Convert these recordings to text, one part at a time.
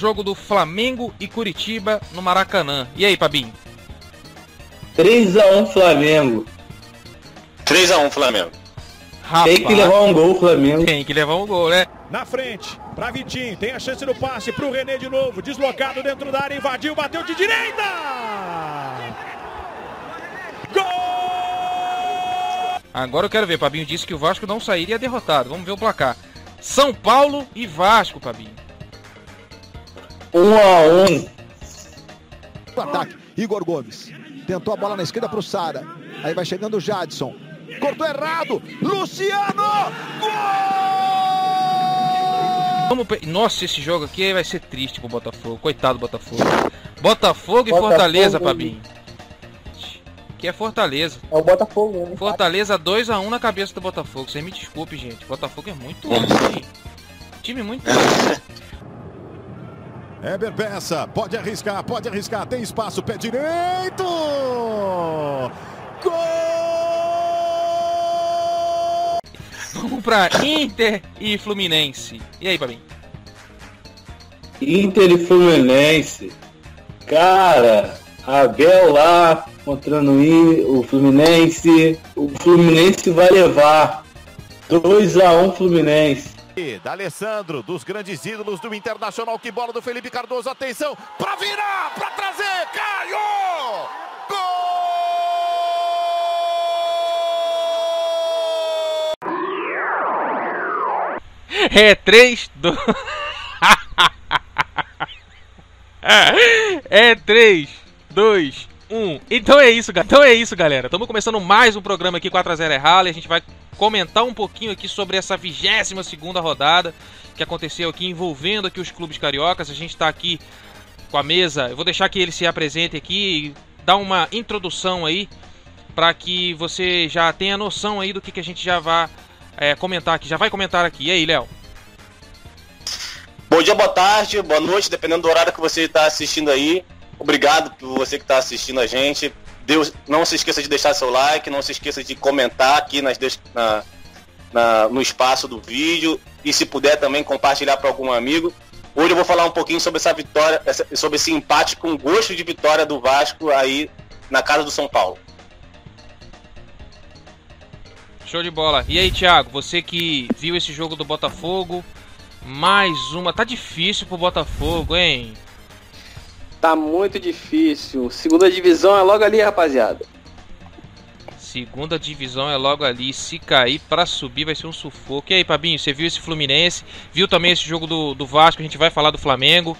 jogo do Flamengo e Curitiba no Maracanã. E aí, Pabinho? 3x1 Flamengo. 3x1 Flamengo. Rapaz, tem que levar um gol, Flamengo. Tem que levar um gol, né? Na frente, pra Vitinho, tem a chance do passe pro René de novo, deslocado dentro da área, invadiu, bateu de direita! Gol! Agora eu quero ver, Pabinho disse que o Vasco não sairia derrotado. Vamos ver o placar. São Paulo e Vasco, Pabinho. 1 a 1 O ataque, Igor Gomes. Tentou a bola na esquerda pro Sara. Aí vai chegando o Jadson. Cortou errado. Luciano! Gol! Vamos pe... Nossa, esse jogo aqui vai ser triste pro Botafogo. Coitado do Botafogo. Botafogo e Botafogo Fortaleza, e- Pabinho. Que é Fortaleza. É o Botafogo, né? Fortaleza 2x1 na cabeça do Botafogo. Você me desculpe, gente. Botafogo é muito ruim. Time muito ruim. Heber Peça, pode arriscar, pode arriscar, tem espaço, pé direito! Gol! Vamos pra Inter e Fluminense. E aí, Pabinho? Inter e Fluminense. Cara, Abel lá contrando o Fluminense. O Fluminense vai levar 2x1 Fluminense. Da Alessandro, dos grandes ídolos do Internacional, que bola do Felipe Cardoso, atenção, pra virar, pra trazer, Caio! Gol! É 3, 2. É 3, 2, 1. Então é isso. Então é isso, galera. Estamos começando mais um programa aqui 4x0 é Rally. A gente vai comentar um pouquinho aqui sobre essa 22 segunda rodada que aconteceu aqui envolvendo aqui os clubes cariocas. A gente está aqui com a mesa. Eu vou deixar que ele se apresente aqui e dar uma introdução aí para que você já tenha noção aí do que, que a gente já vai é, comentar aqui. Já vai comentar aqui. E aí, Léo? Bom dia, boa tarde, boa noite, dependendo do horário que você está assistindo aí. Obrigado por você que está assistindo a gente. Deus, não se esqueça de deixar seu like, não se esqueça de comentar aqui nas, na- na- no espaço do vídeo e se puder também compartilhar para algum amigo. Hoje eu vou falar um pouquinho sobre essa vitória, sobre esse empate com gosto de vitória do Vasco aí na casa do São Paulo. Show de bola. E aí, Thiago, você que viu esse jogo do Botafogo, mais uma. Tá difícil pro Botafogo, hein? Tá muito difícil. Segunda divisão é logo ali, rapaziada. Segunda divisão é logo ali. Se cair pra subir vai ser um sufoco. E aí, Pabinho, você viu esse Fluminense? Viu também esse jogo do, do Vasco? A gente vai falar do Flamengo.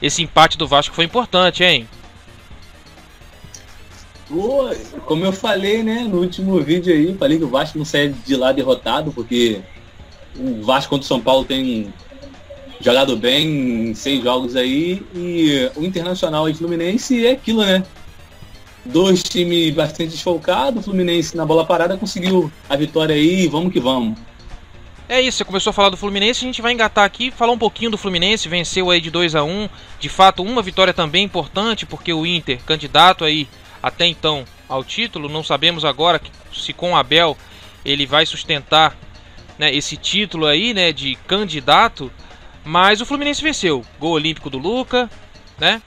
Esse empate do Vasco foi importante, hein? Pô, como eu falei, né, no último vídeo aí, falei que o Vasco não sai de lá derrotado, porque o Vasco contra o São Paulo tem jogado bem em seis jogos aí, e o Internacional e Fluminense é aquilo, né? Dois times bastante desfalcados, o Fluminense na bola parada conseguiu a vitória aí, vamos que vamos. É isso, você começou a falar do Fluminense, a gente vai engatar aqui, falar um pouquinho do Fluminense, venceu aí de 2 a 1 de fato uma vitória também importante, porque o Inter, candidato aí até então ao título, não sabemos agora se com o Abel ele vai sustentar né, esse título aí, né, de candidato, mas o Fluminense venceu, gol olímpico do Luca, né,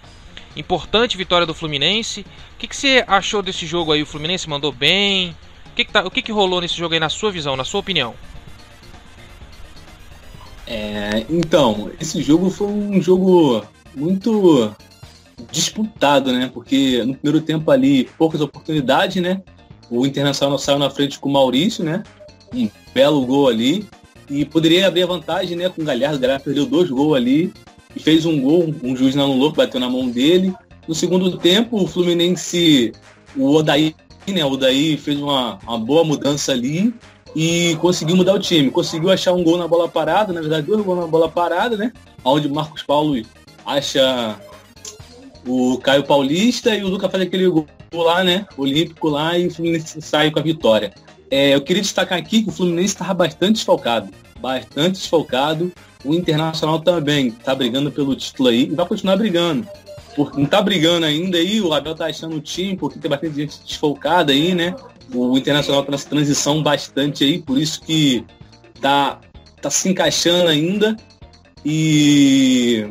importante vitória do Fluminense, o que, que você achou desse jogo aí, o Fluminense mandou bem, o que, que, tá- o que, que rolou nesse jogo aí na sua visão, na sua opinião? É, então, esse jogo foi um jogo muito disputado, né? Porque no primeiro tempo ali, poucas oportunidades, né? O Internacional saiu na frente com o Maurício, né? Um belo gol ali. E poderia abrir a vantagem, né? Com o Galhardo. O Galhardo perdeu dois gols ali. E fez um gol, um juiz não anulou, bateu na mão dele. No segundo tempo, o Fluminense, o Odaí, né? O Odaí fez uma, uma boa mudança ali e conseguiu mudar o time. Conseguiu achar um gol na bola parada, na verdade, dois gols na bola parada, né? Onde o Marcos Paulo acha o Caio Paulista e o Luca faz aquele gol lá, né? Olímpico lá e o Fluminense sai com a vitória. É, eu queria destacar aqui que o Fluminense estava bastante desfalcado. Bastante desfalcado. O Internacional também está brigando pelo título aí e vai continuar brigando. Porque não tá brigando ainda aí, o Abel tá achando o time, porque tem bastante gente desfalcada aí, né? O Internacional tá nessa transição bastante aí, por isso que tá, tá se encaixando ainda. E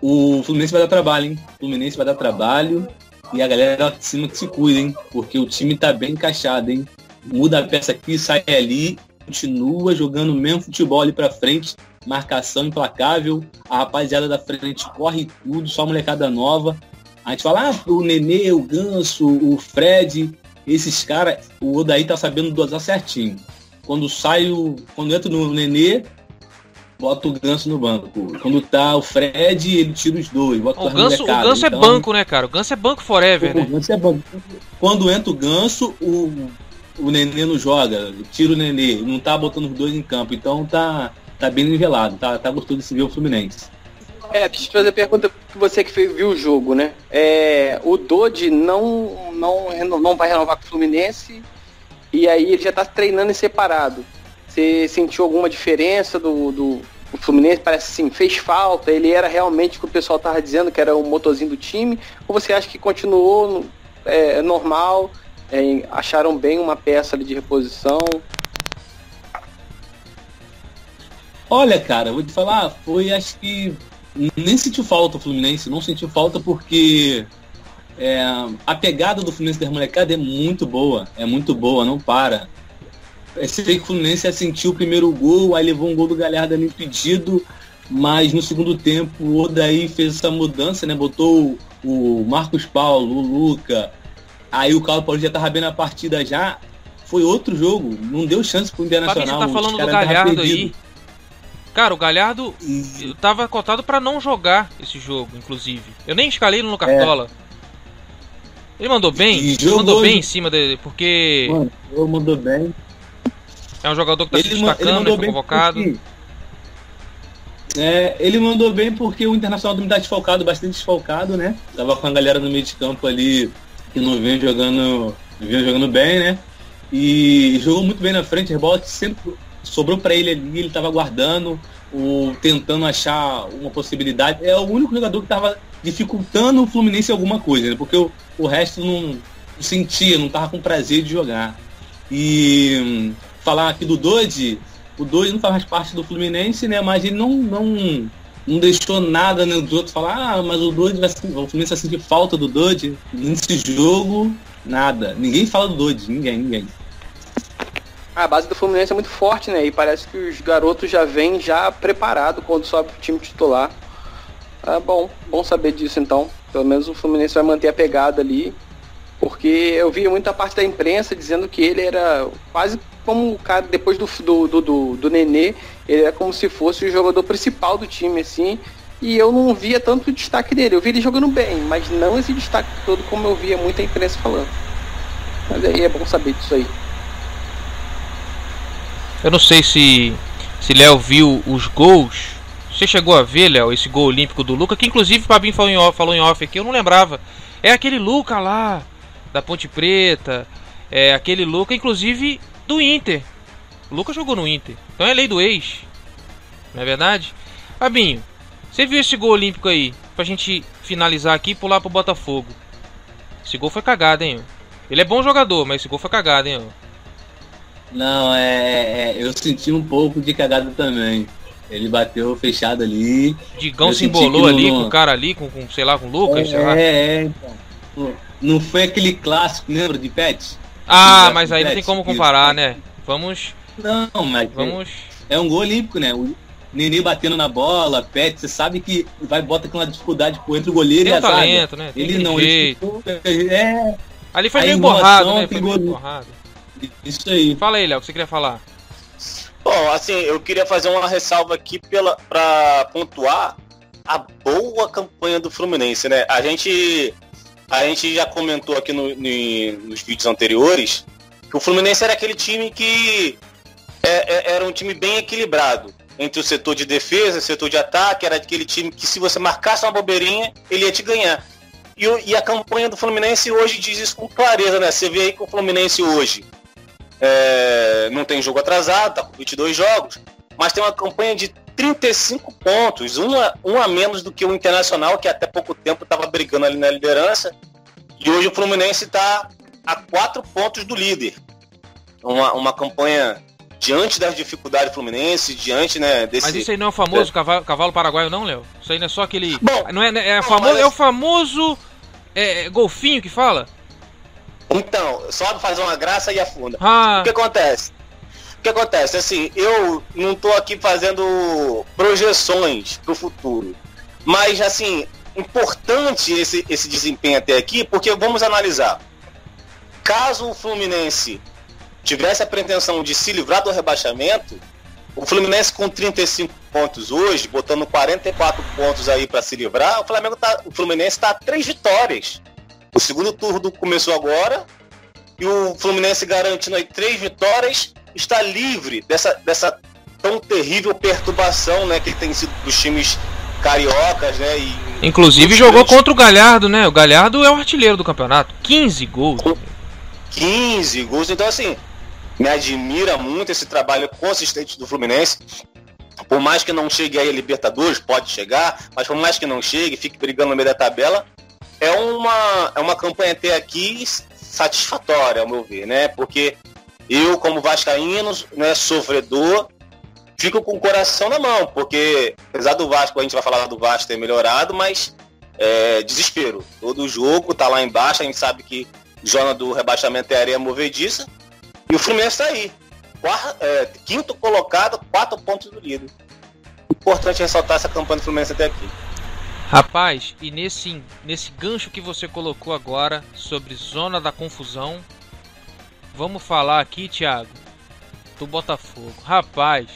o Fluminense vai dar trabalho, hein? O Fluminense vai dar trabalho e a galera de cima que se cuida, hein? Porque o time tá bem encaixado, hein? Muda a peça aqui, sai ali, continua jogando o mesmo futebol ali pra frente, marcação implacável, a rapaziada da frente corre tudo, só molecada nova. A gente fala, ah, o Nenê, o Ganso, o Fred, esses caras, o Odaí tá sabendo dosar certinho. Quando sai o. Quando entra no Nenê, bota o Ganso no banco. Quando tá o Fred, ele tira os dois. Bota o Ganso, o Ganso é então, banco, né, cara? O Ganso é banco forever, o né? Ganso é banco. Quando entra o Ganso, o, o Nenê não joga, tira o Nenê, não tá botando os dois em campo. Então tá, tá bem nivelado, tá, tá gostoso de se ver o Fluminense. É, deixa eu fazer a pergunta você que viu o jogo, né? É, o Dodi não, não, não vai renovar com o Fluminense e aí ele já está treinando em separado. Você sentiu alguma diferença do, do Fluminense? Parece assim, fez falta, ele era realmente o que o pessoal estava dizendo, que era o motorzinho do time? Ou você acha que continuou é, normal, é, acharam bem uma peça ali de reposição? Olha, cara, vou te falar, foi acho que nem sentiu falta o Fluminense, não sentiu falta porque é, a pegada do Fluminense da molecada é muito boa, é muito boa, não para. Sei que o Fluminense sentiu o primeiro gol, aí levou um gol do Galhardo ali impedido, mas no segundo tempo o Odaí fez essa mudança, né? Botou o Marcos Paulo, o Luca, aí o Carlos Paulo já tava bem na partida já. Foi outro jogo, não deu chance pro Internacional. Fabinho, você tá falando do Galhardo aí. Cara, o Galhardo e... tava cotado para não jogar esse jogo, inclusive. Eu nem escalei ele no Cartola. É. Ele mandou bem? Ele mandou bem em cima dele, porque. Mano, ele mandou bem. É um jogador que tá ele se destacando, né, foi convocado. Porque... É, ele mandou bem porque o Internacional também tá desfalcado, bastante desfalcado, né? Tava com a galera no meio de campo ali que não vem jogando, vinha jogando bem, né? E jogou muito bem na frente, rebote sempre sobrou para ele ali, ele estava guardando, o, tentando achar uma possibilidade. É o único jogador que estava dificultando o Fluminense alguma coisa, né? porque o, o resto não, sentia, não estava com prazer de jogar. E falar aqui do Dodi, o Dodi não faz parte do Fluminense, né? Mas ele não, não, não deixou nada né, dos outros falar, ah, mas o Dodi vai o Fluminense vai sentir falta do Dodi. Nesse jogo, nada. Ninguém fala do Dodi, ninguém, ninguém. A base do Fluminense é muito forte, né? E parece que os garotos já vêm já preparado quando sobe o time titular. É bom, bom saber disso então. Pelo menos o Fluminense vai manter a pegada ali. Porque eu vi muita parte da imprensa dizendo que ele era quase como o cara, depois do, do, do, do, do Nenê, ele é como se fosse o jogador principal do time, assim. E eu não via tanto destaque dele. Eu vi ele jogando bem, mas não esse destaque todo como eu via muita imprensa falando. Mas aí é bom saber disso aí. Eu não sei se se Léo viu os gols. Você chegou a ver, Léo, esse gol olímpico do Luca, que inclusive o Fabinho falou em, off, falou em off aqui, eu não lembrava. É aquele Luca lá, da Ponte Preta. É aquele Luca, inclusive, do Inter. O Luca jogou no Inter. Então é lei do ex. Não é verdade? Fabinho, você viu esse gol olímpico aí? Pra gente finalizar aqui e pular pro Botafogo. Esse gol foi cagado, hein? Ele é bom jogador, mas esse gol foi cagado, hein? Não, é, é, eu senti um pouco de cagada também. Ele bateu fechado ali. Digão se embolou ali não... com o cara ali, com, com, sei lá, com o Lucas, é, lá. É, então. Não foi aquele clássico, lembra de Pet? Ah, mas aí não tem como comparar, né? Vamos. Não, mas. Vamos. É, é um gol olímpico, né? O Nenê batendo na bola, Pet, você sabe que vai bota com uma dificuldade por entre o goleiro tem e a talento, né? Tem ele não, jeito. ele é. Ali foi meio borrado, né? Foi meio borrado. Isso aí. Fala aí, Léo, o que você queria falar? Bom, assim, eu queria fazer uma ressalva aqui para pontuar a boa campanha do Fluminense, né? A gente, a gente já comentou aqui no, no, nos vídeos anteriores que o Fluminense era aquele time que é, é, era um time bem equilibrado entre o setor de defesa, setor de ataque, era aquele time que se você marcasse uma bobeirinha, ele ia te ganhar. E, e a campanha do Fluminense hoje diz isso com clareza, né? Você vê aí que o Fluminense hoje é, não tem jogo atrasado, tá com 22 jogos, mas tem uma campanha de 35 pontos, um a, um a menos do que o Internacional, que até pouco tempo estava brigando ali na liderança. E hoje o Fluminense está a quatro pontos do líder. Uma, uma campanha diante das dificuldades Fluminense, diante, né, desse... Mas isso aí não é o famoso é. Cavalo, cavalo, paraguaio não, Léo? Isso aí não é só aquele... Bom, não é, é, é, famoso, mas... é o famoso é, golfinho que fala? Então, só fazer uma graça e afunda. Ah. O que acontece? Que acontece? Assim, eu não tô aqui fazendo projeções pro futuro. Mas, assim, importante esse, esse desempenho até aqui, porque vamos analisar. Caso o Fluminense tivesse a pretensão de se livrar do rebaixamento, o Fluminense com 35 pontos hoje, botando 44 pontos aí para se livrar, o Flamengo tá, o Fluminense está a três vitórias. O segundo turno começou agora e o Fluminense garantindo aí três vitórias está livre dessa, dessa tão terrível perturbação, né, que tem sido dos times cariocas, né? E, Inclusive jogou contra o Galhardo, né? O Galhardo é o artilheiro do campeonato. 15 gols. 15 gols. Então, assim, me admira muito esse trabalho consistente do Fluminense. Por mais que não chegue aí a Libertadores, pode chegar, mas por mais que não chegue, fique brigando no meio da tabela, é uma, é uma campanha até aqui satisfatória, ao meu ver, né? Porque eu, como vascaíno, né, sofredor, fico com o coração na mão, porque apesar do Vasco, a gente vai falar do Vasco ter melhorado, mas é, desespero. Todo jogo tá lá embaixo, a gente sabe que zona do rebaixamento é areia movediça. E o Fluminense está aí. Quarto, é, quinto colocado, quatro pontos do líder. Importante ressaltar essa campanha do Fluminense até aqui. Rapaz, e nesse, nesse gancho que você colocou agora sobre zona da confusão, vamos falar aqui, Thiago, do Botafogo. Rapaz,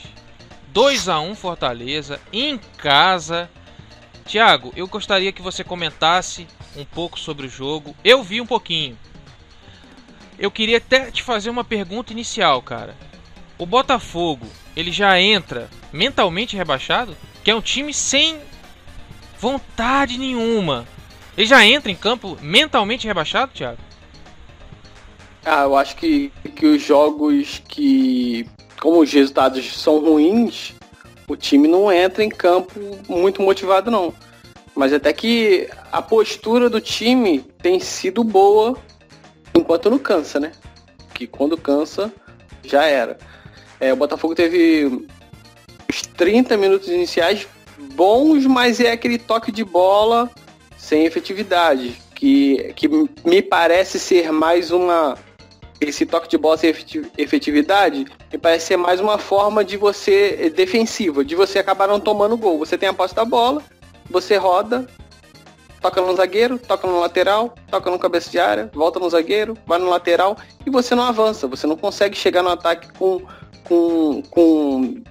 2 a 1 Fortaleza em casa. Thiago, eu gostaria que você comentasse um pouco sobre o jogo. Eu vi um pouquinho. Eu queria até te fazer uma pergunta inicial, cara. O Botafogo, ele já entra mentalmente rebaixado? Que é um time sem vontade nenhuma. Ele já entra em campo mentalmente rebaixado, Thiago? Ah, eu acho que, que os jogos que, como os resultados são ruins, o time não entra em campo muito motivado, não. Mas até que a postura do time tem sido boa enquanto não cansa, né? Que quando cansa, já era. É, o Botafogo teve os 30 minutos iniciais bons, mas é aquele toque de bola sem efetividade. Que, que me parece ser mais uma. Esse toque de bola sem efetividade me parece ser mais uma forma de você defensiva, de você acabar não tomando gol. Você tem a posse da bola, você roda, toca no zagueiro, toca no lateral, toca no cabeça de área, volta no zagueiro, vai no lateral e você não avança, você não consegue chegar no ataque com, com, com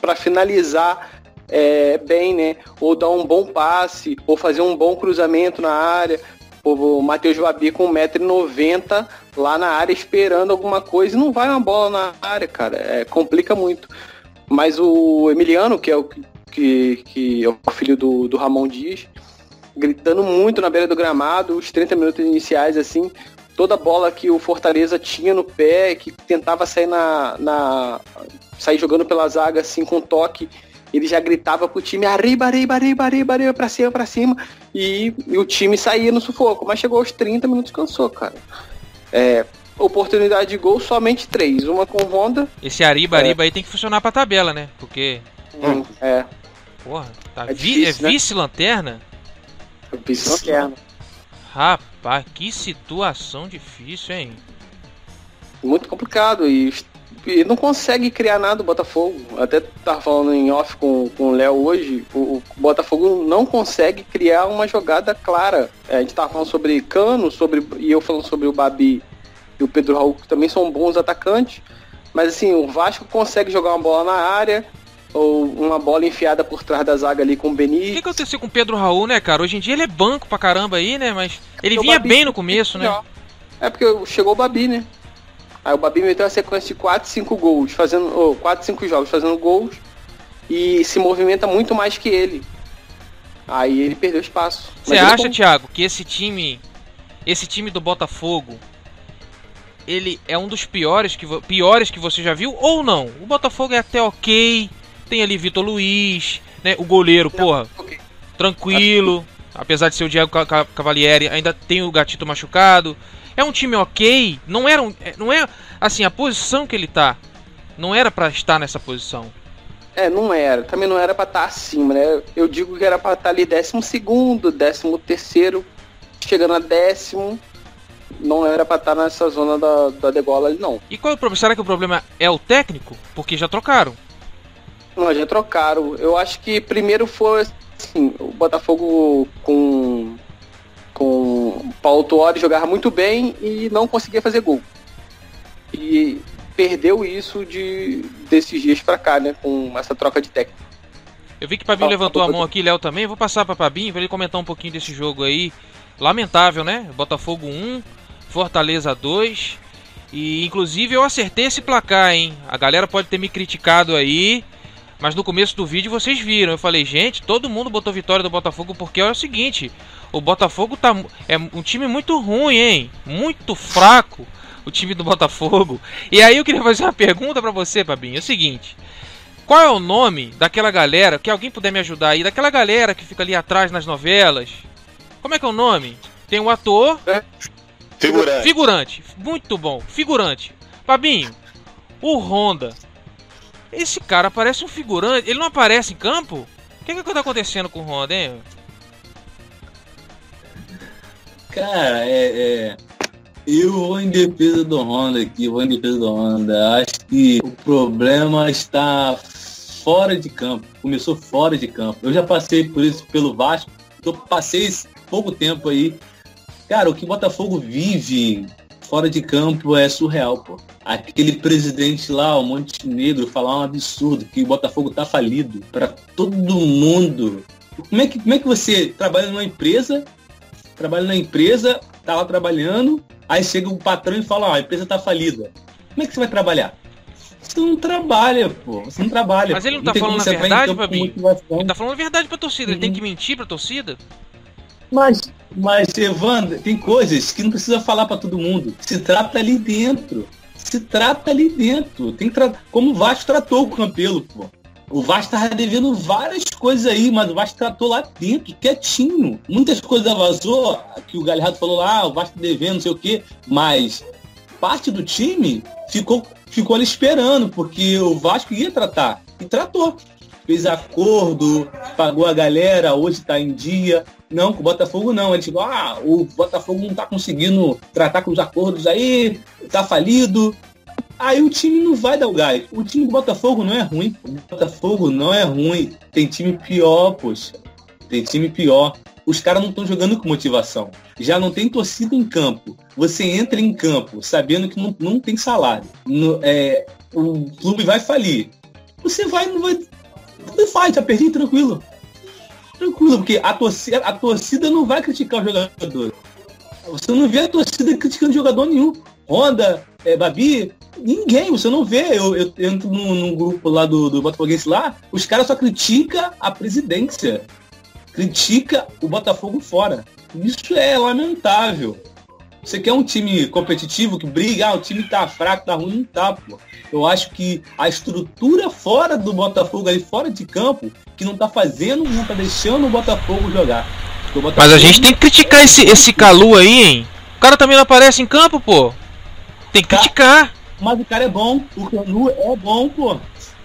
para finalizar é, bem, né? Ou dar um bom passe, ou fazer um bom cruzamento na área. O Matheus Babi com 1,90m lá na área esperando alguma coisa e não vai uma bola na área, cara. É, complica muito. Mas o Emiliano, que é o que, que é o filho do, do Ramon Dias, gritando muito na beira do gramado, os 30 minutos iniciais, assim, toda bola que o Fortaleza tinha no pé, que tentava sair na, na sair jogando pela zaga assim com toque, ele já gritava pro time arriba, arriba, arriba, arriba, arriba, pra cima, pra cima, e, e o time saía no sufoco, mas chegou aos 30 minutos cansou, cara. É, oportunidade de gol somente três, uma com Honda. Esse arriba, é. arriba aí tem que funcionar pra tabela, né? Porque hum, é. Porra, tá é, vi difícil, é vice-lanterna? É vice-lanterna. Rapaz, que situação difícil, hein? Muito complicado e, e não consegue criar nada o Botafogo. Até tava falando em off com, com o Léo hoje, o, o, Botafogo não consegue criar uma jogada clara. É, a gente tava falando sobre Cano, sobre, e eu falando sobre o Babi e o Pedro Raul, que também são bons atacantes. Mas assim, o Vasco consegue jogar uma bola na área, ou uma bola enfiada por trás da zaga ali com o Benítez. O que aconteceu com o Pedro Raul, né, cara? Hoje em dia ele é banco pra caramba aí, né? Mas ele vinha Babi, bem no começo, né? É porque chegou o Babi, né? Aí o Babi meteu a sequência de 4, 5 gols, fazendo. Oh, 4, 5 jogos fazendo gols e se movimenta muito mais que ele. Aí ele perdeu espaço. Você acha, como... Thiago, que esse time. Esse time do Botafogo. Ele é um dos piores que, piores que você já viu ou não? O Botafogo é até ok, tem ali Vitor Luiz, né? O goleiro, Não, porra, okay. tranquilo. Apesar de ser o Diego Cavalieri, ainda tem o Gatito machucado. É um time ok, não era um, é, não é assim a posição que ele tá Não era para estar nessa posição. É, não era. Também não era pra estar acima, né? Eu digo que era pra estar ali décimo segundo, décimo terceiro, chegando a décimo. Não era pra estar nessa zona da, da degola ali, não. E qual é o problema? Será que o problema é o técnico? Porque já trocaram. Não, já trocaram. Eu acho que primeiro foi assim, o Botafogo com com Paulo Tuori jogava muito bem e não conseguia fazer gol. E perdeu isso de desses dias pra cá, né, com essa troca de técnico. Eu vi que Pabinho ah, levantou a mão aqui, Léo também. Vou passar para Pabinho para ele comentar um pouquinho desse jogo aí. Lamentável, né? Botafogo 1, Fortaleza 2. E inclusive eu acertei esse placar, hein? A galera pode ter me criticado aí, mas no começo do vídeo vocês viram. Eu falei, gente, todo mundo botou vitória do Botafogo porque é o seguinte: o Botafogo tá é um time muito ruim, hein? Muito fraco o time do Botafogo. E aí eu queria fazer uma pergunta para você, Pabinho. É o seguinte: qual é o nome daquela galera, que alguém puder me ajudar aí, daquela galera que fica ali atrás nas novelas? Como é que é o nome? Tem um ator. É. Figurante. Figurante. Muito bom. Figurante. Pabinho, o Honda. Esse cara parece um figurante. Ele não aparece em campo? O que, é que tá acontecendo com o Honda, hein? Cara, é, é, Eu vou em defesa do Honda aqui, vou em defesa do Honda. Acho que o problema está fora de campo. Começou fora de campo. Eu já passei por isso pelo Vasco. Eu passei pouco tempo aí. Cara, o que o Botafogo vive fora de campo é surreal, pô. Aquele presidente lá, o Montenegro, falar um absurdo, que o Botafogo tá falido para todo mundo. Como é, que, como é que você trabalha numa empresa trabalha na empresa, tá lá trabalhando, aí chega o patrão e fala, ó, a empresa tá falida. Como é que você vai trabalhar? Você não trabalha, pô. Você não trabalha. Mas ele não tá falando a verdade, Fabinho? Ele tá falando a verdade pra torcida. Uhum. Ele tem que mentir pra torcida? Mas, mas, Evandro, tem coisas que não precisa falar para todo mundo. Se trata ali dentro. Se trata ali dentro. Tem tra... Como o Vasco tratou o Campelo, pô. O Vasco tava devendo várias coisas aí, mas o Vasco tratou lá dentro, quietinho. Muitas coisas vazou, que o Galhardo falou lá, ah, o Vasco devendo, não sei o quê, mas parte do time ficou, ficou ali esperando, porque o Vasco ia tratar. E tratou. Fez acordo, pagou a galera, hoje está em dia. Não, com o Botafogo não. Ele chegou, ah, o Botafogo não está conseguindo tratar com os acordos aí, tá falido, Aí o time não vai dar o gás. O time do Botafogo não é ruim. O Botafogo não é ruim. Tem time pior, poxa. Tem time pior. Os caras não estão jogando com motivação. Já não tem torcida em campo. Você entra em campo sabendo que não, não tem salário. No, é, o clube vai falir. Você vai, não vai. Tudo faz, já perdi tranquilo. Tranquilo, porque a torcida, a torcida não vai criticar o jogador. Você não vê a torcida criticando jogador nenhum. Honda, é, Babi, ninguém, você não vê. Eu, eu entro num, num, grupo lá do, do Botafoguense lá, os caras só critica a presidência. Critica o Botafogo fora. Isso é lamentável. Você quer um time competitivo que briga, ah, o time tá fraco, tá ruim, não tá, pô. Eu acho que a estrutura fora do Botafogo, aí fora de campo, que não tá fazendo, não tá deixando o Botafogo jogar. O Botafogo Mas a gente tem que criticar esse, esse Calu aí, hein? O cara também não aparece em campo, pô. Tem que criticar. Mas o cara é bom. O Canu é bom, pô.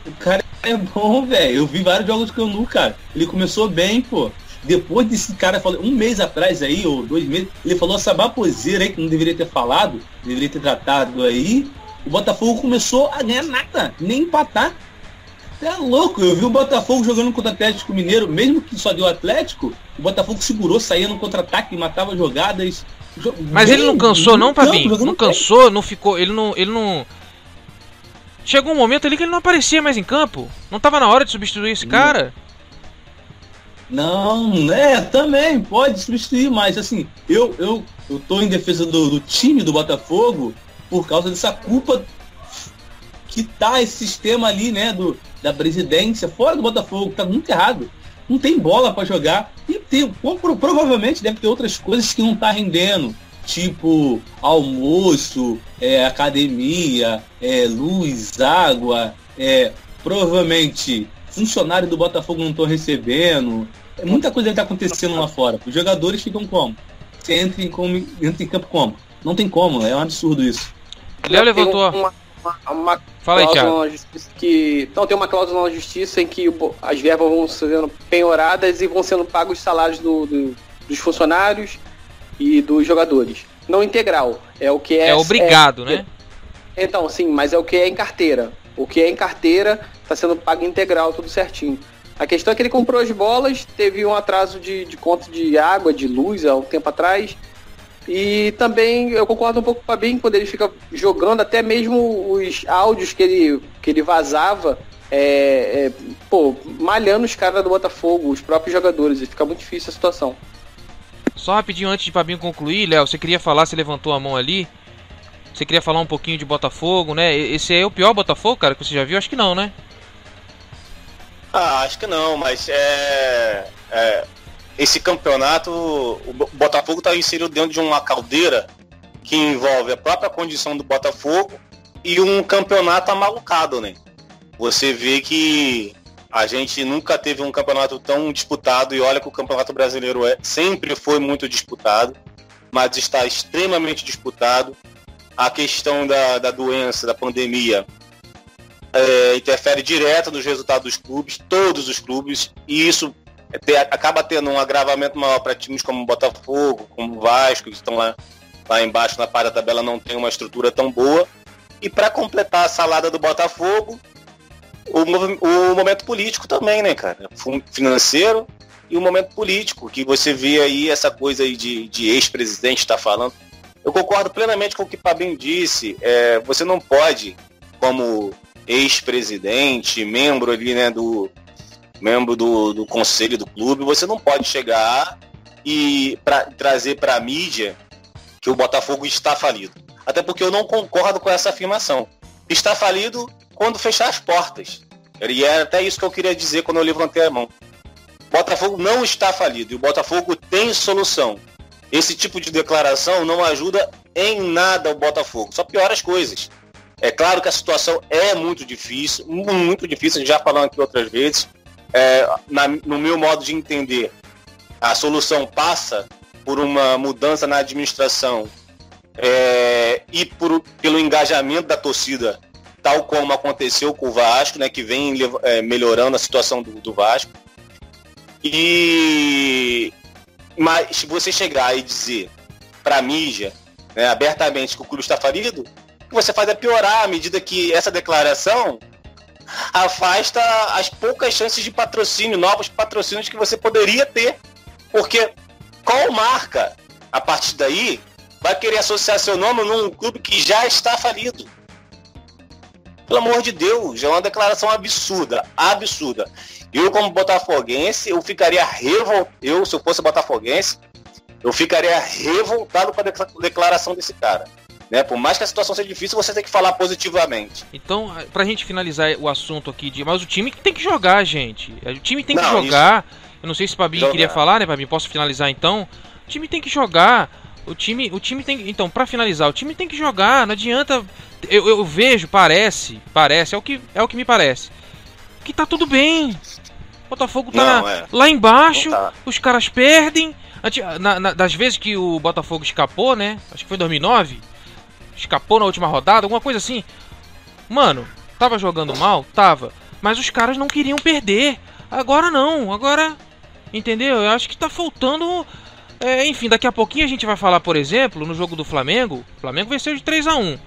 O cara é bom, velho. Eu vi vários jogos do Canu, cara. Ele começou bem, pô. Depois desse cara falou, um mês atrás aí, ou dois meses, ele falou essa baboseira aí que não deveria ter falado, deveria ter tratado aí. O Botafogo começou a ganhar nada, nem empatar. É louco, eu vi o Botafogo jogando contra o Atlético Mineiro, mesmo que só deu Atlético, o Botafogo segurou, saía no contra-ataque, matava jogadas, mas bem, ele não cansou não, Pabinho? Não cansou, não ficou, ele não, ele não Chegou um momento ali que ele não aparecia mais em campo. Não tava na hora de substituir esse cara? Não, é, também pode substituir, mas assim, eu eu eu tô em defesa do, do time do Botafogo por causa dessa culpa que tá esse sistema ali, né, do, da presidência, fora do Botafogo, tá muito errado não tem bola para jogar. E tem, provavelmente deve ter outras coisas que não tá rendendo. Tipo almoço, é, academia, é, luz, água, é, provavelmente funcionário do Botafogo não estão recebendo. É, muita coisa está acontecendo lá fora. Os jogadores ficam como? Você entra em, como, entra em campo como? Não tem como, é um absurdo isso. Léo levantou. Uma, uma, uma Fala aí, cláusula na justiça que. Não, tem uma cláusula na justiça em que as verbas vão sendo penhoradas e vão sendo pagos os salários do- do- dos funcionários e dos jogadores. Não integral. É o que é. É obrigado, né? Então, sim, mas é o que é em carteira. O que é em carteira está sendo pago integral, tudo certinho. A questão é que ele comprou as bolas, teve um atraso de, de conta de água, de luz há um tempo atrás. E também eu concordo um pouco com o Fabinho quando ele fica jogando, até mesmo os áudios que ele, que ele vazava, é, é, pô, malhando os caras do Botafogo, os próprios jogadores, e fica muito difícil a situação. Só rapidinho antes de Fabinho concluir, Léo, você queria falar, você levantou a mão ali. Você queria falar um pouquinho de Botafogo, né? Esse é o pior Botafogo, cara, que você já viu? Acho que não, né? Ah, acho que não, mas é, é, esse campeonato, o Bo- Botafogo está inserido dentro de uma caldeira que envolve a própria condição do Botafogo e um campeonato amalucado, né? Você vê que a gente nunca teve um campeonato tão disputado e olha que o campeonato brasileiro é, sempre foi muito disputado, mas está extremamente disputado. A questão da, da doença, da pandemia, é, interfere direto nos resultados dos clubes, todos os clubes, e isso te- acaba tendo um agravamento maior para times como Botafogo, como Vasco, que estão lá, lá embaixo na parte da tabela, não tem uma estrutura tão boa. E para completar a salada do Botafogo, o, o momento político também, né, cara? Financeiro e o momento político, que você vê aí essa coisa aí de, de ex-presidente está falando. Eu concordo plenamente com o que o Fabinho disse. É, você não pode, como ex-presidente, membro ali, né, do membro do, do conselho do clube, você não pode chegar e pra, trazer para a mídia que o Botafogo está falido. Até porque eu não concordo com essa afirmação. Está falido quando fechar as portas. E é até isso que eu queria dizer quando eu levantei a mão. Botafogo não está falido e o Botafogo tem solução. Esse tipo de declaração não ajuda em nada o Botafogo, só piora as coisas. É claro que a situação é muito difícil, muito difícil, já falando aqui outras vezes. É, na- no meu modo de entender, a solução passa por uma mudança na administração é, e por- pelo engajamento da torcida, tal como aconteceu com o Vasco, né, que vem é, melhorando a situação do, do Vasco. E mas se você chegar e dizer para a mídia né, abertamente que o clube está falido, o que você faz é piorar à medida que essa declaração afasta as poucas chances de patrocínio, novos patrocínios que você poderia ter. Porque qual marca, a partir daí, vai querer associar seu nome num clube que já está falido? Pelo amor de Deus, é uma declaração absurda, absurda. Eu, como botafoguense, eu ficaria revoltado. Eu, se eu fosse botafoguense, eu ficaria revoltado com a decla- declaração desse cara. Né? Por mais que a situação seja difícil, você tem que falar positivamente. Então, pra gente finalizar o assunto aqui de. Mas o time tem que jogar, gente. O time tem que Não, jogar. Eu não sei se o Fabinho Jogar. queria falar, né, Fabinho? Posso finalizar então? O time tem que jogar. O time, o time tem. Então, pra finalizar, o time tem que jogar. Não adianta. Eu, eu vejo, parece, parece, é o que é o que me parece. Que tá tudo bem. O Botafogo tá Não, é. lá embaixo, tá. os caras perdem. Na- na- das vezes que o Botafogo escapou, né? Acho que foi em 2009. Escapou na última rodada, alguma coisa assim. Mano, tava jogando mal? Tava. Mas os caras não queriam perder. Agora não, agora. Entendeu? Eu acho que tá faltando. é, enfim, daqui a pouquinho a gente vai falar, por exemplo, no jogo do Flamengo. O Flamengo venceu de 3 a 1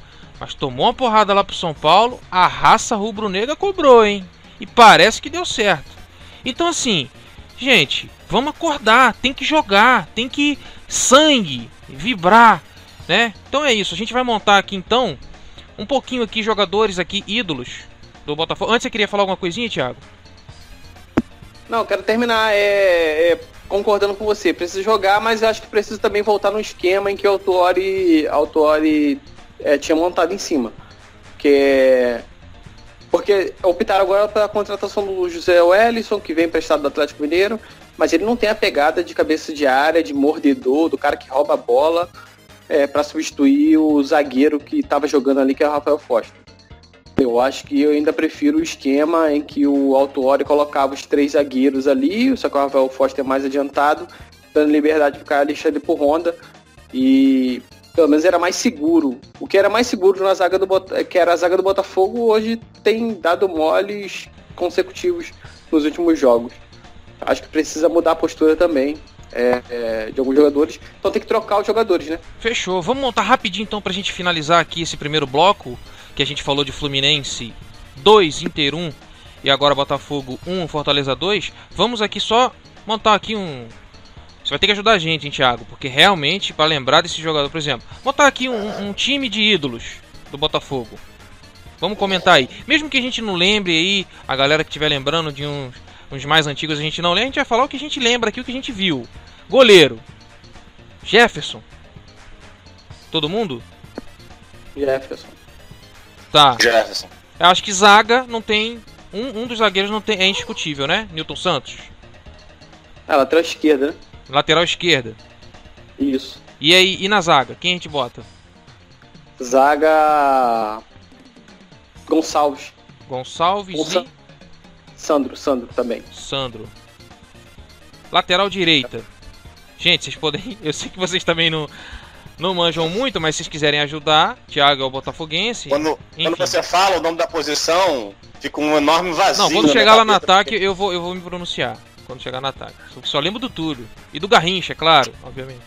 Mas tomou uma porrada lá pro São Paulo. A raça rubro-negra cobrou, hein? E parece que deu certo. Então, assim, gente, vamos acordar. Tem que jogar. Tem que sangue, vibrar, né? Então é isso. A gente vai montar aqui então um pouquinho aqui jogadores aqui ídolos do Botafogo. Antes você queria falar alguma coisinha, Thiago? Não, quero terminar é, é, concordando com você. Precisa jogar, mas acho que precisa também voltar no esquema em que o Autuori, Autuori é, tinha montado em cima. Que é... Porque optaram agora pela contratação do José Wellison, que vem emprestado do Atlético Mineiro, mas ele não tem a pegada de cabeça de área, de mordedor, do cara que rouba a bola é, para substituir o zagueiro que estava jogando ali, que é o Rafael Foster. Eu acho que eu ainda prefiro o esquema em que o Autuori colocava os três zagueiros ali, só que o Rafael Foster é mais adiantado, dando liberdade para o Alexandre por Honda. E Pelo menos era mais seguro. O que era mais seguro na zaga do Bota... que era a zaga do Botafogo, hoje tem dado moles consecutivos nos últimos jogos. Acho que precisa mudar a postura também é, é, de alguns jogadores. Então tem que trocar os jogadores, né? Fechou. Vamos montar rapidinho então pra gente finalizar aqui esse primeiro bloco, que a gente falou de Fluminense 2, Inter 1 e agora Botafogo 1, Fortaleza 2. Vamos aqui só montar aqui um. Você vai ter que ajudar a gente, hein, Thiago? Porque realmente, para lembrar desse jogador, por exemplo, montar aqui um, um time de ídolos do Botafogo. Vamos comentar aí. Mesmo que a gente não lembre aí, a galera que estiver lembrando de uns, uns mais antigos a gente não lembra, a gente vai falar o que a gente lembra aqui, o que a gente viu. Goleiro. Jefferson. Todo mundo? Jefferson. Tá. Jefferson. Eu acho que zaga não tem. Um, um dos zagueiros não tem. É indiscutível, né? Newton Santos. Ah, lateral esquerda, né? Lateral esquerda. Isso. E aí, e na zaga? Quem a gente bota? Zaga. Gonçalves. Gonçalves Gonça- e Sandro, Sandro também. Sandro. Lateral direita. Gente, vocês podem. Eu sei que vocês também não, não manjam muito, mas se vocês quiserem ajudar, Thiago é o Botafoguense. Quando, quando você fala o nome da posição, fica um enorme vazio. Não, quando na chegar lá no ataque, eu vou, eu vou me pronunciar. Quando chegar no ataque. Só, só lembro do Túlio. E do Garrincha, é claro, obviamente.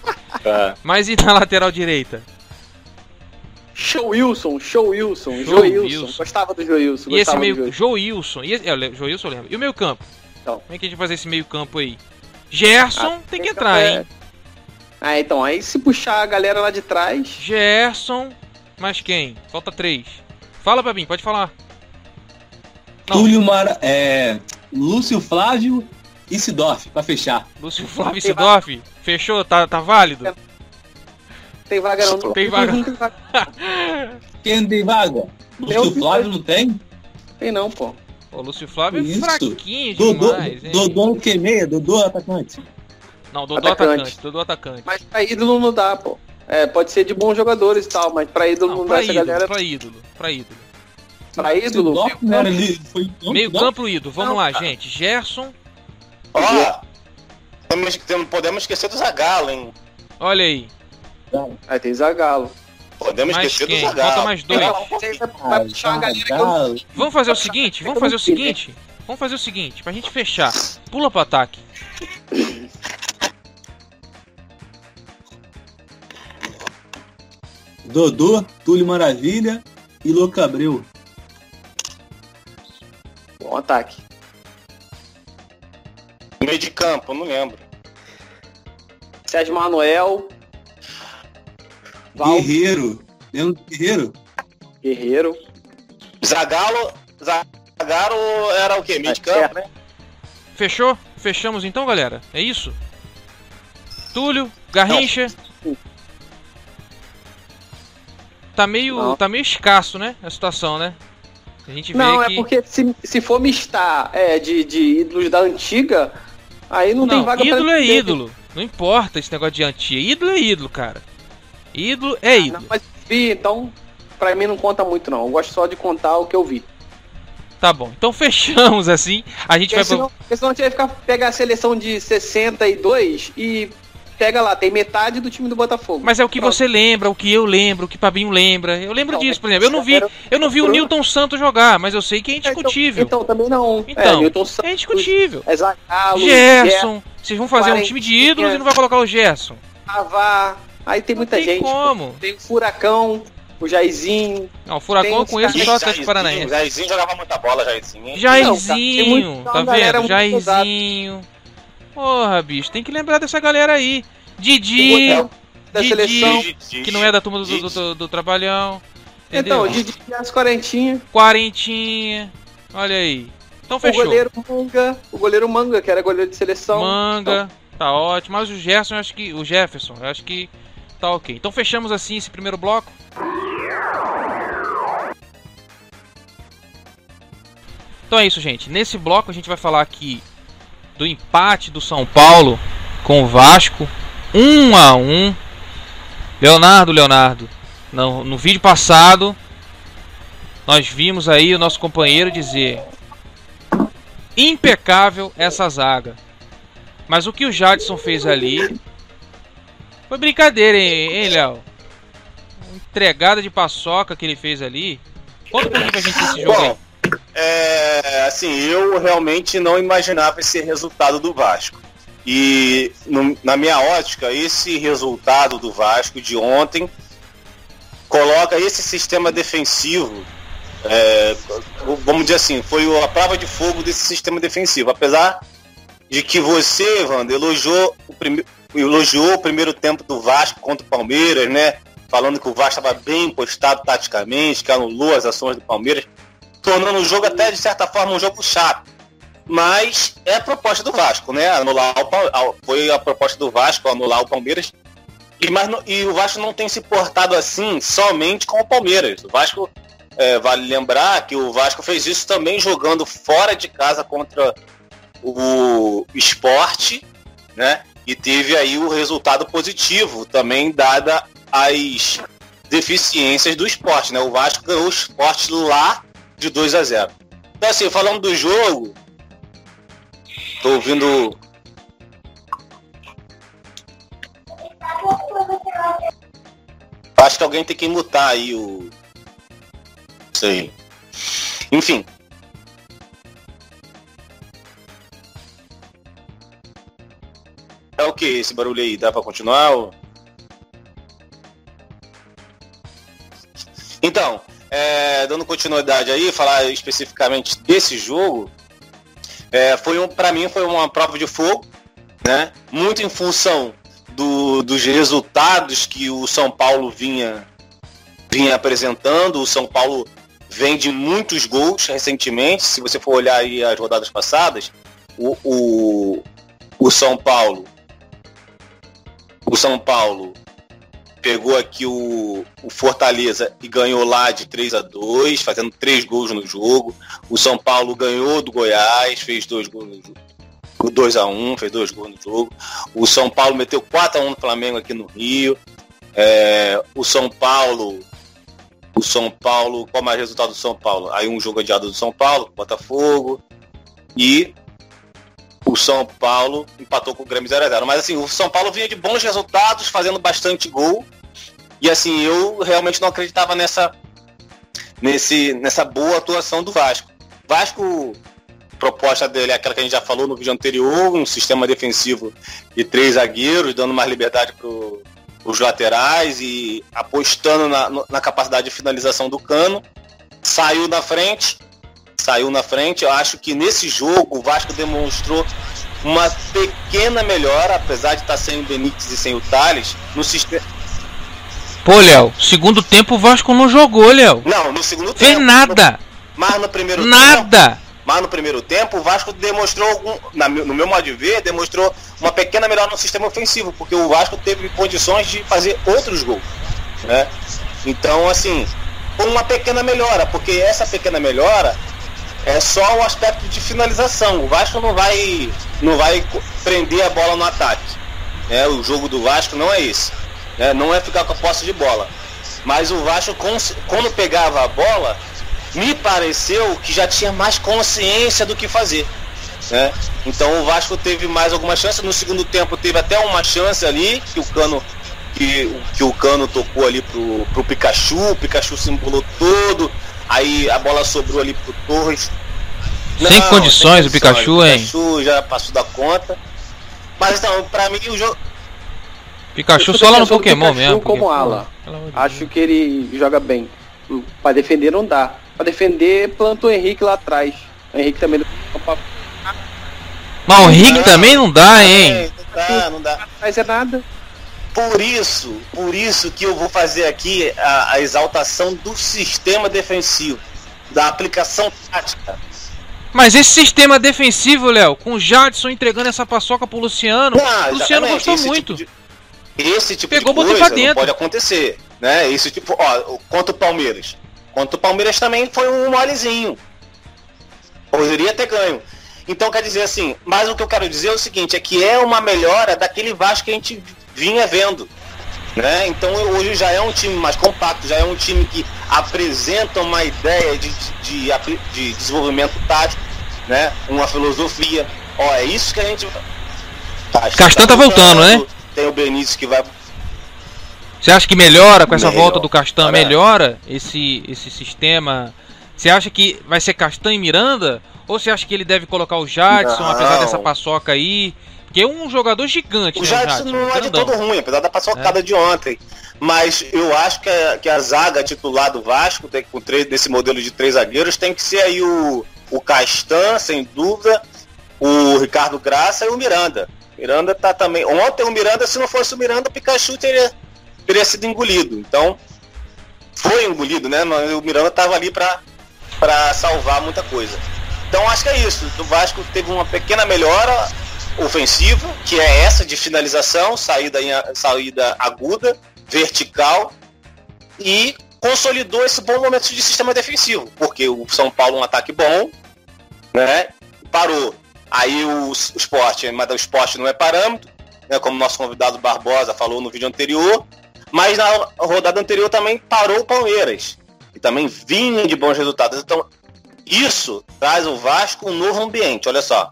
É. Mas e na lateral direita? Show Wilson, Show Wilson, Show Joilson. Wilson. Gostava do Joilson. E esse gostava do meio. Joilson. Joilson. E esse, é, o Joilson eu lembro. E o meio campo? Então. Como é que a gente vai fazer esse meio campo aí? Gerson Ah, tem que entrar, campo hein? Ah, então, aí se puxar a galera lá de trás, Gerson. Mais quem? Falta três. Fala pra mim, pode falar. Não. Túlio Mara, é, Lúcio Flávio e Sidorf, pra fechar. Lúcio Flávio e Sidorf. Fechou? Tá, tá válido? Tem vaga não. Tem vaga. Não tem vaga. Quem tem vaga? Lúcio Eu- Flávio não tem? Tem não, pô. O Lúcio Flávio é Isso. fraquinho Dodô, demais, hein? Dodô no que meia, Dodô atacante. Não, Dodô Atacante. atacante. Dodô atacante. Mas pra ídolo não dá, pô. É, pode ser de bons jogadores e tal, mas pra ídolo não, Não, dá pra essa ídolo, galera. pra ídolo, pra ídolo. Pra ídolo, não era ali, foi campo, Meio não? campo ídolo, vamos Não, lá, cara. gente. Gerson, Ó, temos, temos- podemos esquecer do Zagalo, hein? olha aí. Aí tem Zagalo. Podemos Mais esquecer quem? do Zagalo. Falta mais dois. Vamos fazer o seguinte, vamos fazer o seguinte. Vamos fazer o seguinte, pra gente fechar. Pula pro ataque. Dodô, Túlio Maravilha e Louco Abreu. Bom ataque. Meio de campo, não lembro. Sérgio Manuel. Val Guerreiro. Leandro Guerreiro? Guerreiro. Zagalo, Zagalo era o quê? Meio de campo, né? Fechou? Fechamos então, galera? É isso? Túlio, Garrincha. Tá meio, Não. tá meio escasso, né? A situação, né? A gente vê Não, que... é porque se, se for mistar é, de, de ídolos da antiga, aí não, tem Não, vaga ídolo pra é ídolo. Não importa esse negócio de antiga. Ídolo é ídolo, cara. Ídolo é Não, ídolo. mas vi, então, pra mim não conta muito não. Eu gosto só de contar o que eu vi. Tá bom. Então fechamos assim. A gente Porque vai senão, porque senão a gente vai ficar, pegar a seleção de 62 e pega lá, tem metade do time do Botafogo. Mas é o que Pronto. você lembra, o que eu lembro, o que Pabinho lembra. Eu lembro Não, disso, por exemplo. Eu não vi, eu não vi o Newton Santos jogar, mas eu sei que é É, então- indiscutível. Então, também não. Então, é, Newton é Santos, indiscutível. É Zagallo, Gerson. Vocês vão fazer um time de ídolos e não vai colocar o Gerson. Cavar. Aí tem muita tem gente. como. Tem o Furacão, o Jairzinho. Não, o Furacão eu conheço só o Atlético Paranaense. Jairzinho jogava muita bola, Jairzinho. Jairzinho, Não, tá tem muito- uma galera vendo? Jairzinho. Porra, bicho, tem que lembrar dessa galera aí. Didi, O da Didi. seleção. Didi, que não é da turma do, do, do- do Trabalhão. Entendeu? Então, Didi e as quarentinhas. Quarentinha. Olha aí. Então O fechou. goleiro Manga. O goleiro Manga, que era goleiro de seleção. Manga, tá ótimo. Mas o Gerson, eu acho que. O Jefferson, eu acho que tá ok. Então fechamos assim esse primeiro bloco. Então é isso, gente. Nesse bloco a gente vai falar aqui do empate do São Paulo com o Vasco. 1 a 1 Leonardo, Leonardo. No, no vídeo passado, nós vimos aí o nosso companheiro dizer impecável essa zaga. Mas o que o Jadson fez ali foi brincadeira, hein, hein Léo? entregada de paçoca que ele fez ali. Conta pra gente desse jogo Bom, é, assim, eu realmente não imaginava esse resultado do Vasco. E no- na minha ótica, esse resultado do Vasco de ontem coloca esse sistema defensivo, é, vamos dizer assim, foi a prova de fogo desse sistema defensivo. Apesar de que você, Wander, elogiou o, prime- elogiou o primeiro tempo do Vasco contra o Palmeiras, né? Falando que o Vasco estava bem postado taticamente, que anulou as ações do Palmeiras, tornando o jogo até, de certa forma, um jogo chato. Mas é a proposta do Vasco, né? Anular o, foi a proposta do Vasco anular o Palmeiras. E, mas e o Vasco não tem se portado assim somente com o Palmeiras. O Vasco, é, vale lembrar que o Vasco fez isso também jogando fora de casa contra o esporte, né? E teve aí o resultado positivo, também dada as deficiências do esporte, né? O Vasco ganhou o esporte lá de 2 a 0. Então assim, falando do jogo, tô ouvindo Acho que alguém tem que mutar aí o. Aí. Enfim. É o que esse barulho aí? Dá pra continuar? ou- Então, é, dando continuidade aí, falar especificamente desse jogo, é, foi um, para mim foi uma prova de fogo, né? Muito em função do- dos resultados que o São Paulo vinha vinha apresentando. O São Paulo vem de muitos gols recentemente. Se você for olhar aí as rodadas passadas, o, o, o São Paulo o São Paulo pegou aqui o, o Fortaleza e ganhou lá de 3 a 2 fazendo três gols no jogo. O São Paulo ganhou do Goiás, fez dois gols no jogo. 2 a 1 fez dois gols no jogo. O São Paulo meteu 4 a 1 no Flamengo aqui no Rio. É, o São Paulo. O São Paulo. Qual mais resultado do São Paulo? Aí um jogo adiado do São Paulo, Botafogo. E o São Paulo empatou com o Grêmio 0x0. Mas assim, o São Paulo vinha de bons resultados, fazendo bastante gol. E assim, eu realmente não acreditava nessa, nesse, nessa boa atuação do Vasco. Vasco, proposta dele é aquela que a gente já falou no vídeo anterior, um sistema defensivo de três zagueiros, dando mais liberdade para os laterais e apostando na, na capacidade de finalização do cano. Saiu na frente, saiu na frente. Eu acho que nesse jogo o Vasco demonstrou uma pequena melhora, apesar de estar sem o Benítez e sem o Thales, no sistema. Pô, Léo, segundo tempo o Vasco não jogou, Léo. Não, no segundo Fez tempo. nada. Mas no primeiro tempo. Nada. Mas no primeiro tempo o Vasco demonstrou, algum, na meu- no meu modo de ver, demonstrou uma pequena melhora no sistema ofensivo, porque o Vasco teve condições de fazer outros gols. Né? Então, assim, uma pequena melhora, porque essa pequena melhora é só o aspecto de finalização. O Vasco não vai, não vai prender a bola no ataque. né? O jogo do Vasco não é esse. né? Não é ficar com a posse de bola. Mas o Vasco, quando pegava a bola, me pareceu que já tinha mais consciência do que fazer. Né? Então o Vasco teve mais algumas chances. No segundo tempo teve até uma chance ali que o Cano que, que o Cano tocou ali pro, pro Pikachu, o Pikachu se embolou todo, aí a bola sobrou ali pro Torres. Sem condições o Pikachu, o hein? Pikachu já passou da conta. Mas então, pra mim o jogo. Pikachu só lá no Pokémon Pikachu mesmo. como porque, ala. Acho que ele joga bem. Pra defender não dá. Pra defender, plantou o Henrique lá atrás. O Henrique também não pra Mas o Rick também não dá, hein? É, não dá, não dá. fazer nada. Por isso, por isso que eu vou fazer aqui a, a exaltação do sistema defensivo, da aplicação tática. Mas esse sistema defensivo, Léo, com o Jadson entregando essa paçoca pro Luciano, Ah, o Luciano gostou esse muito. tipo de- esse tipo Pegou, de coisa pra dentro. não pode acontecer, né? Esse tipo, ó, contra o Palmeiras. Contra o Palmeiras também foi um molezinho. Poderia ter ganho. Então quer dizer assim, mas o que eu quero dizer é o seguinte, é que é uma melhora daquele Vasco que a gente vinha vendo. Né? Então hoje já é um time mais compacto, já é um time que apresenta uma ideia de, de, de, de desenvolvimento tático, né? uma filosofia. Ó, é isso que a gente. Tá, Castan tá voltando, né? Tem o Benítez que vai. Você acha que melhora com essa Melhor, volta do Castan? parece. Melhora esse, esse sistema? Você acha que vai ser Castan e Miranda? Ou você acha que ele deve colocar o Jadson, Não. apesar dessa paçoca aí? Porque é um jogador gigante, O né? Jadson não é de todo ruim, apesar da paçocada de ontem. Mas eu acho que a, que a zaga titular do Vasco, tem, com três, desse modelo de três zagueiros, tem que ser aí o, o Castan, sem dúvida, o Ricardo Graça e o Miranda. Miranda tá também. Ontem o Miranda, se não fosse o Miranda, o Pikachu teria, teria sido engolido. Então, foi engolido, né? Mas o Miranda tava ali pra salvar muita coisa. Então acho que é isso. O Vasco teve uma pequena melhora ofensiva, que é essa de finalização, saída, saída aguda, vertical, e consolidou esse bom momento de sistema defensivo, porque o São Paulo um ataque bom, né? Parou. Aí o, o esporte, mas o esporte não é parâmetro, né? Como nosso convidado Barbosa falou no vídeo anterior. Mas na rodada anterior também parou o Palmeiras, que também vinha de bons resultados. Então, isso traz o Vasco um novo ambiente. Olha só,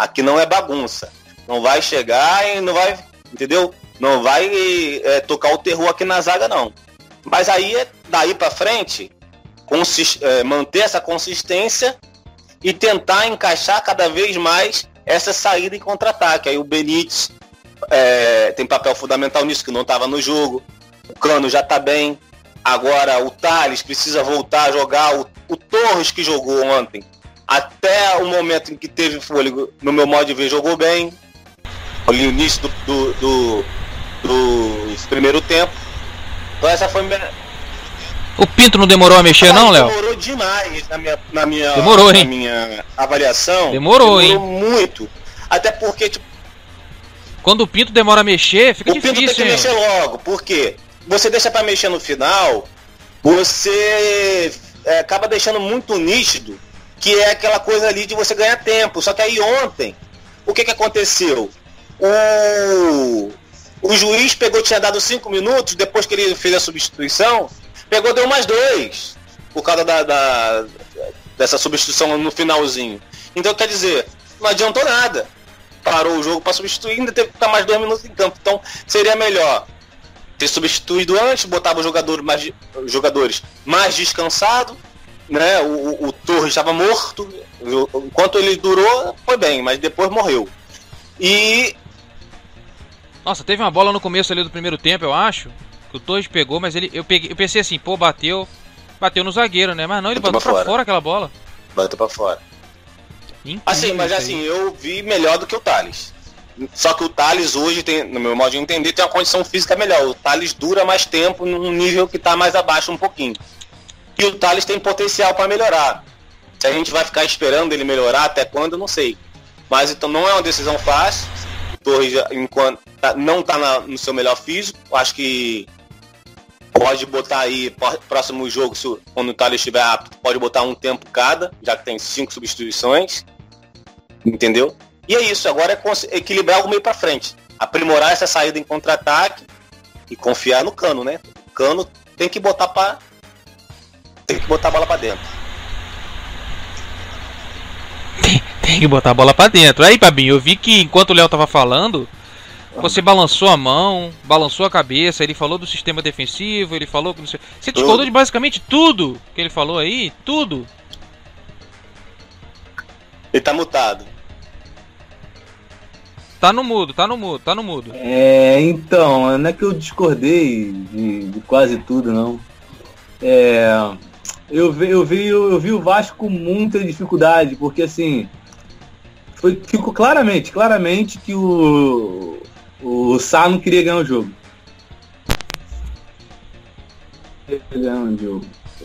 aqui não é bagunça. Não vai chegar e não vai, entendeu? Não vai é, tocar o terror aqui na zaga, não. Mas aí, é daí para frente, é, manter essa consistência e tentar encaixar cada vez mais essa saída em contra-ataque. Aí o Benítez é, tem papel fundamental nisso, que não estava no jogo. O Cano já está bem. Agora o Thales precisa voltar a jogar. O, o Torres que jogou ontem, até o momento em que teve fôlego, no meu modo de ver, jogou bem. Ali no início do, do, do, do primeiro tempo. Então essa foi minha, O Pinto não demorou a mexer, não, Léo? Demorou demais na minha, na minha, Demorou, na hein? minha avaliação. Demorou, hein? muito. Até porque tipo, Quando o Pinto demora a mexer, fica o Pinto tem difícil, que hein? mexer logo. Porque você deixa pra mexer no final, você é, acaba deixando muito nítido que é aquela coisa ali de você ganhar tempo. Só que aí ontem, o que que aconteceu? O, o juiz pegou, tinha dado cinco minutos, depois que ele fez a substituição, pegou, deu mais dois. Por causa da, da- dessa substituição no finalzinho. Então quer dizer, não adiantou nada. Parou o jogo para substituir, ainda teve que ficar mais dois minutos em campo. Então seria melhor ter substituído antes, botava o jogador mais, os jogadores mais descansados, né? O, o- Torres estava morto, enquanto ele durou, foi bem, mas depois morreu. E Nossa, teve uma bola no começo ali do primeiro tempo, eu acho. Que o Torres pegou, mas ele. Eu, peguei, eu pensei assim, pô, bateu. Bateu no zagueiro, né? Mas não, ele Bateu botou pra pra fora. fora aquela bola. bateu para fora. Incrível Assim, mas assim, eu vi melhor do que o Thales. Só que o Thales hoje, tem, no meu modo de entender, tem uma condição física melhor. O Thales dura mais tempo num nível que está mais abaixo um pouquinho. E o Thales tem potencial para melhorar. Se a gente vai ficar esperando ele melhorar até quando, eu não sei. Mas então não é uma decisão fácil. O Torres enquanto não está no seu melhor físico. Acho que pode botar aí, pró- próximo jogo, se, quando o Thales estiver apto, pode botar um tempo cada, já que tem cinco substituições. Entendeu? E é isso, agora é equilibrar o meio pra frente. Aprimorar essa saída em contra-ataque e confiar no cano, né? O cano tem que botar para Tem que botar a bola pra dentro. Tem que botar a bola pra dentro. Aí, Babinho, eu vi que enquanto o Léo tava falando, você balançou a mão, balançou a cabeça, ele falou do sistema defensivo, ele falou que não sei. Você discordou de basicamente tudo que ele falou aí? Tudo. Ele tá mutado. Tá no mudo, tá no mudo, tá no mudo. É, então, não é que eu discordei de, de quase tudo, não. É, eu, vi, eu, vi, eu vi o Vasco com muita dificuldade, porque assim, foi, ficou claramente, claramente que o, o Sá não queria ganhar o jogo.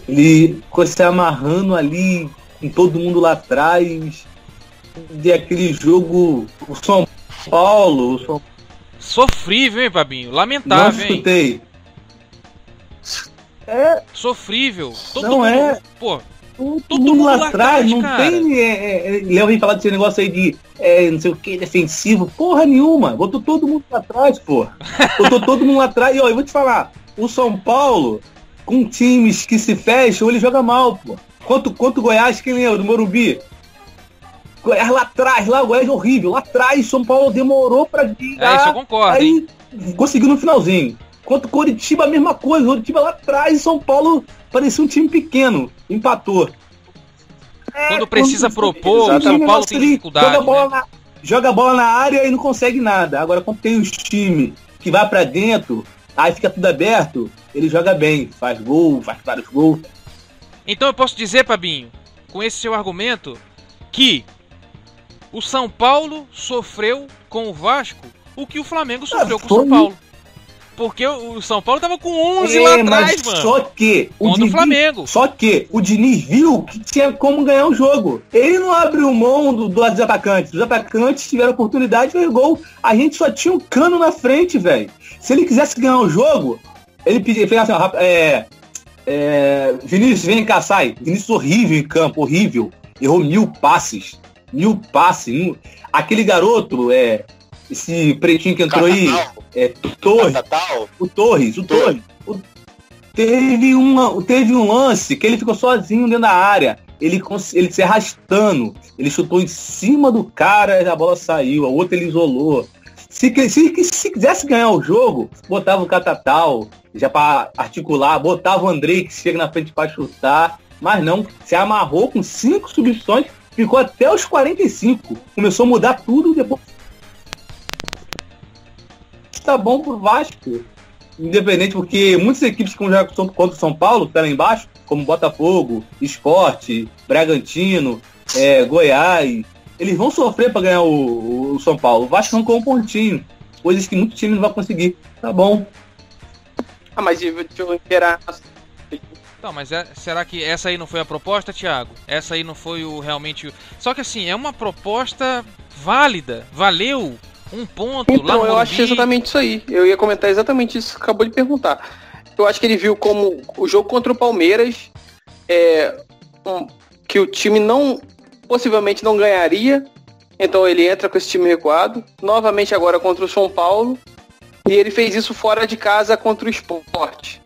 Ele ficou se amarrando ali com todo mundo lá atrás. De aquele jogo, o São Paulo, o São Sofrível, hein, Babinho? não Lamentável, hein? Escutei. Sofrível. Todo Não mundo. é. Pô, Todo, Todo mundo mundo lá atrás, não cara. tem. É, é, é, Léo vem falar desse negócio aí de é, não sei o que, defensivo. Porra nenhuma. Botou todo mundo lá atrás, porra. Botou todo mundo lá atrás. E ó, eu vou te falar, o São Paulo, com times que se fecham, ele joga mal, pô. Quanto, quanto Goiás, quem lembra? Do Morumbi? Goiás lá atrás, lá o Goiás é horrível. Lá atrás, São Paulo demorou pra é, virar. isso eu concordo, hein? Aí conseguiu no finalzinho. Contra o Coritiba, a mesma coisa. O Coritiba lá atrás, São Paulo parecia um time pequeno. Empatou. Quando precisa propor, o São Paulo tem dificuldade. Joga a, bola né? na, joga a bola na área e não consegue nada. Agora, quando tem os times que vai pra dentro, aí fica tudo aberto, ele joga bem. Faz gol, faz vários gols. Então eu posso dizer, Pabinho, com esse seu argumento, que o São Paulo sofreu com o Vasco o que o Flamengo sofreu com o São foi. Paulo. Porque o São Paulo tava com 11 É, lá mas atrás, mano. Só que o Diniz, Flamengo. Só que o Diniz viu que tinha como ganhar o jogo. Ele não abriu mão do, do dos atacantes. Os atacantes tiveram oportunidade de fazer gol. A gente só tinha um cano na frente, velho. Se ele quisesse ganhar o jogo, ele pedia, fez assim, ó, é, é, Vinícius, vem cá, sai. Vinícius horrível em campo, horrível. Errou mil passes. Mil passes. mil- Aquele garoto, é, esse pretinho que entrou aí, é, Torres, o Torres, o Torres. o- teve, uma, teve um lance que ele ficou sozinho dentro da área. Ele, ele se arrastando. Ele chutou em cima do cara e a bola saiu. A outra ele isolou. Se, se, se quisesse ganhar o jogo, botava o Catatal já para articular, botava o Andrei que chega na frente para chutar. Mas não, se amarrou com cinco substituições, ficou até os 45. Começou a mudar tudo depois. Tá bom pro Vasco independente, porque muitas equipes que jogam contra contra o São Paulo, que tá lá embaixo, como Botafogo, Esporte, Bragantino, é, Goiás, eles vão sofrer para ganhar o, o São Paulo. O Vasco arrancou um pontinho, coisas que muitos times não vão conseguir. Tá bom. Ah, mas deixa eu. Então, mas é- será que essa aí não foi a proposta, Thiago? Essa aí não foi o realmente. o- Só que assim, é uma proposta válida. Valeu um ponto lá Então, no eu acho exatamente isso aí. Eu ia comentar exatamente isso que acabou de perguntar. Eu acho que ele viu como o jogo contra o Palmeiras é um- que o time não possivelmente não ganharia. Então ele entra com esse time recuado. Novamente agora contra o São Paulo. E ele fez isso fora de casa contra o esporte.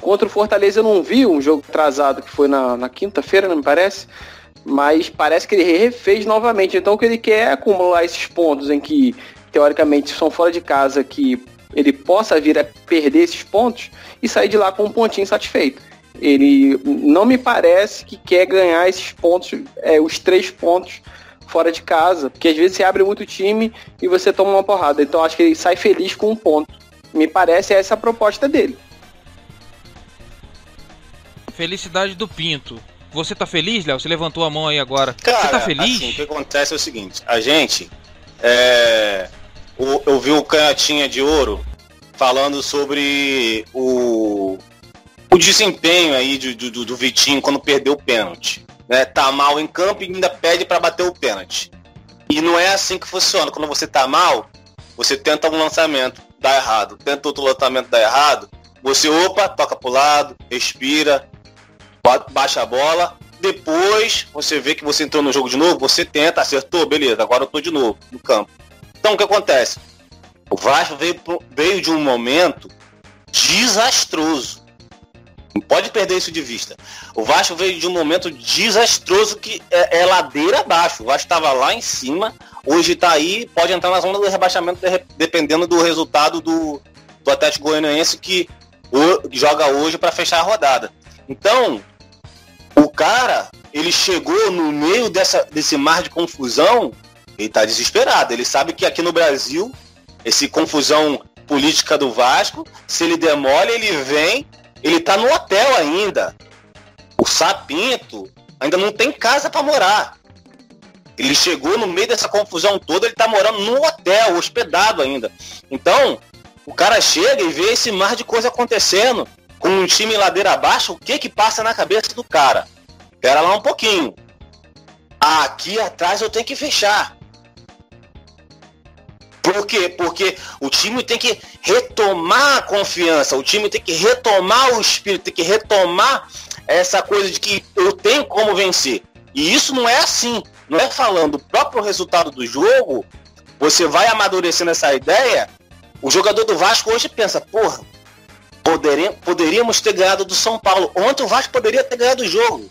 Contra o Fortaleza eu não vi um jogo atrasado que foi na, na quinta-feira, não me parece. Mas parece que ele refez novamente. Então o que ele quer é acumular esses pontos em que, teoricamente, são fora de casa, que ele possa vir a perder esses pontos e sair de lá com um pontinho satisfeito. Ele não me parece que quer ganhar esses pontos, é, os três pontos fora de casa, porque às vezes você abre muito time e você toma uma porrada. Então acho que ele sai feliz com um ponto. Me parece essa a proposta dele. Felicidade do Pinto. Você tá feliz, Léo? Você levantou a mão aí agora. Cara, Você tá feliz? assim, o que acontece é o seguinte, a gente, é, o- eu vi o Canhotinha de Ouro falando sobre o, o desempenho aí do, do, do Vitinho quando perdeu o pênalti. Né? Tá mal em campo e ainda pede para bater o pênalti. E não é assim que funciona. Quando você tá mal, você tenta um lançamento, dá errado. Tenta outro lançamento, dá errado. Você, opa, toca pro lado, respira, ba- baixa a bola. Depois você vê que você entrou no jogo de novo, você tenta, acertou, beleza, agora eu tô de novo no campo. Então o que acontece? O Vasco veio, veio de um momento desastroso. Não pode perder isso de vista. O Vasco veio de um momento desastroso que é, é ladeira abaixo. O Vasco estava lá em cima, hoje está aí, pode entrar na zona do rebaixamento de- dependendo do resultado do, do Atlético Goianiense que o- joga hoje para fechar a rodada. Então, o cara, ele chegou no meio dessa, desse mar de confusão, ele tá desesperado. Ele sabe que aqui no Brasil, esse confusão política do Vasco, se ele demole, ele vem, ele tá no hotel ainda. O Sapinto ainda não tem casa para morar. Ele chegou no meio dessa confusão toda, ele tá morando no hotel, hospedado ainda. Então, o cara chega e vê esse mar de coisa acontecendo, com um time ladeira abaixo, o que que passa na cabeça do cara? Pera lá um pouquinho. Aqui atrás eu tenho que fechar. Por quê? Porque o time tem que retomar a confiança, o time tem que retomar o espírito, tem que retomar essa coisa de que eu tenho como vencer. E isso não é assim. Não é falando o próprio resultado do jogo, você vai amadurecendo essa ideia. O jogador do Vasco hoje pensa, porra, poderíamos ter ganhado do São Paulo. Ontem o Vasco poderia ter ganhado o jogo.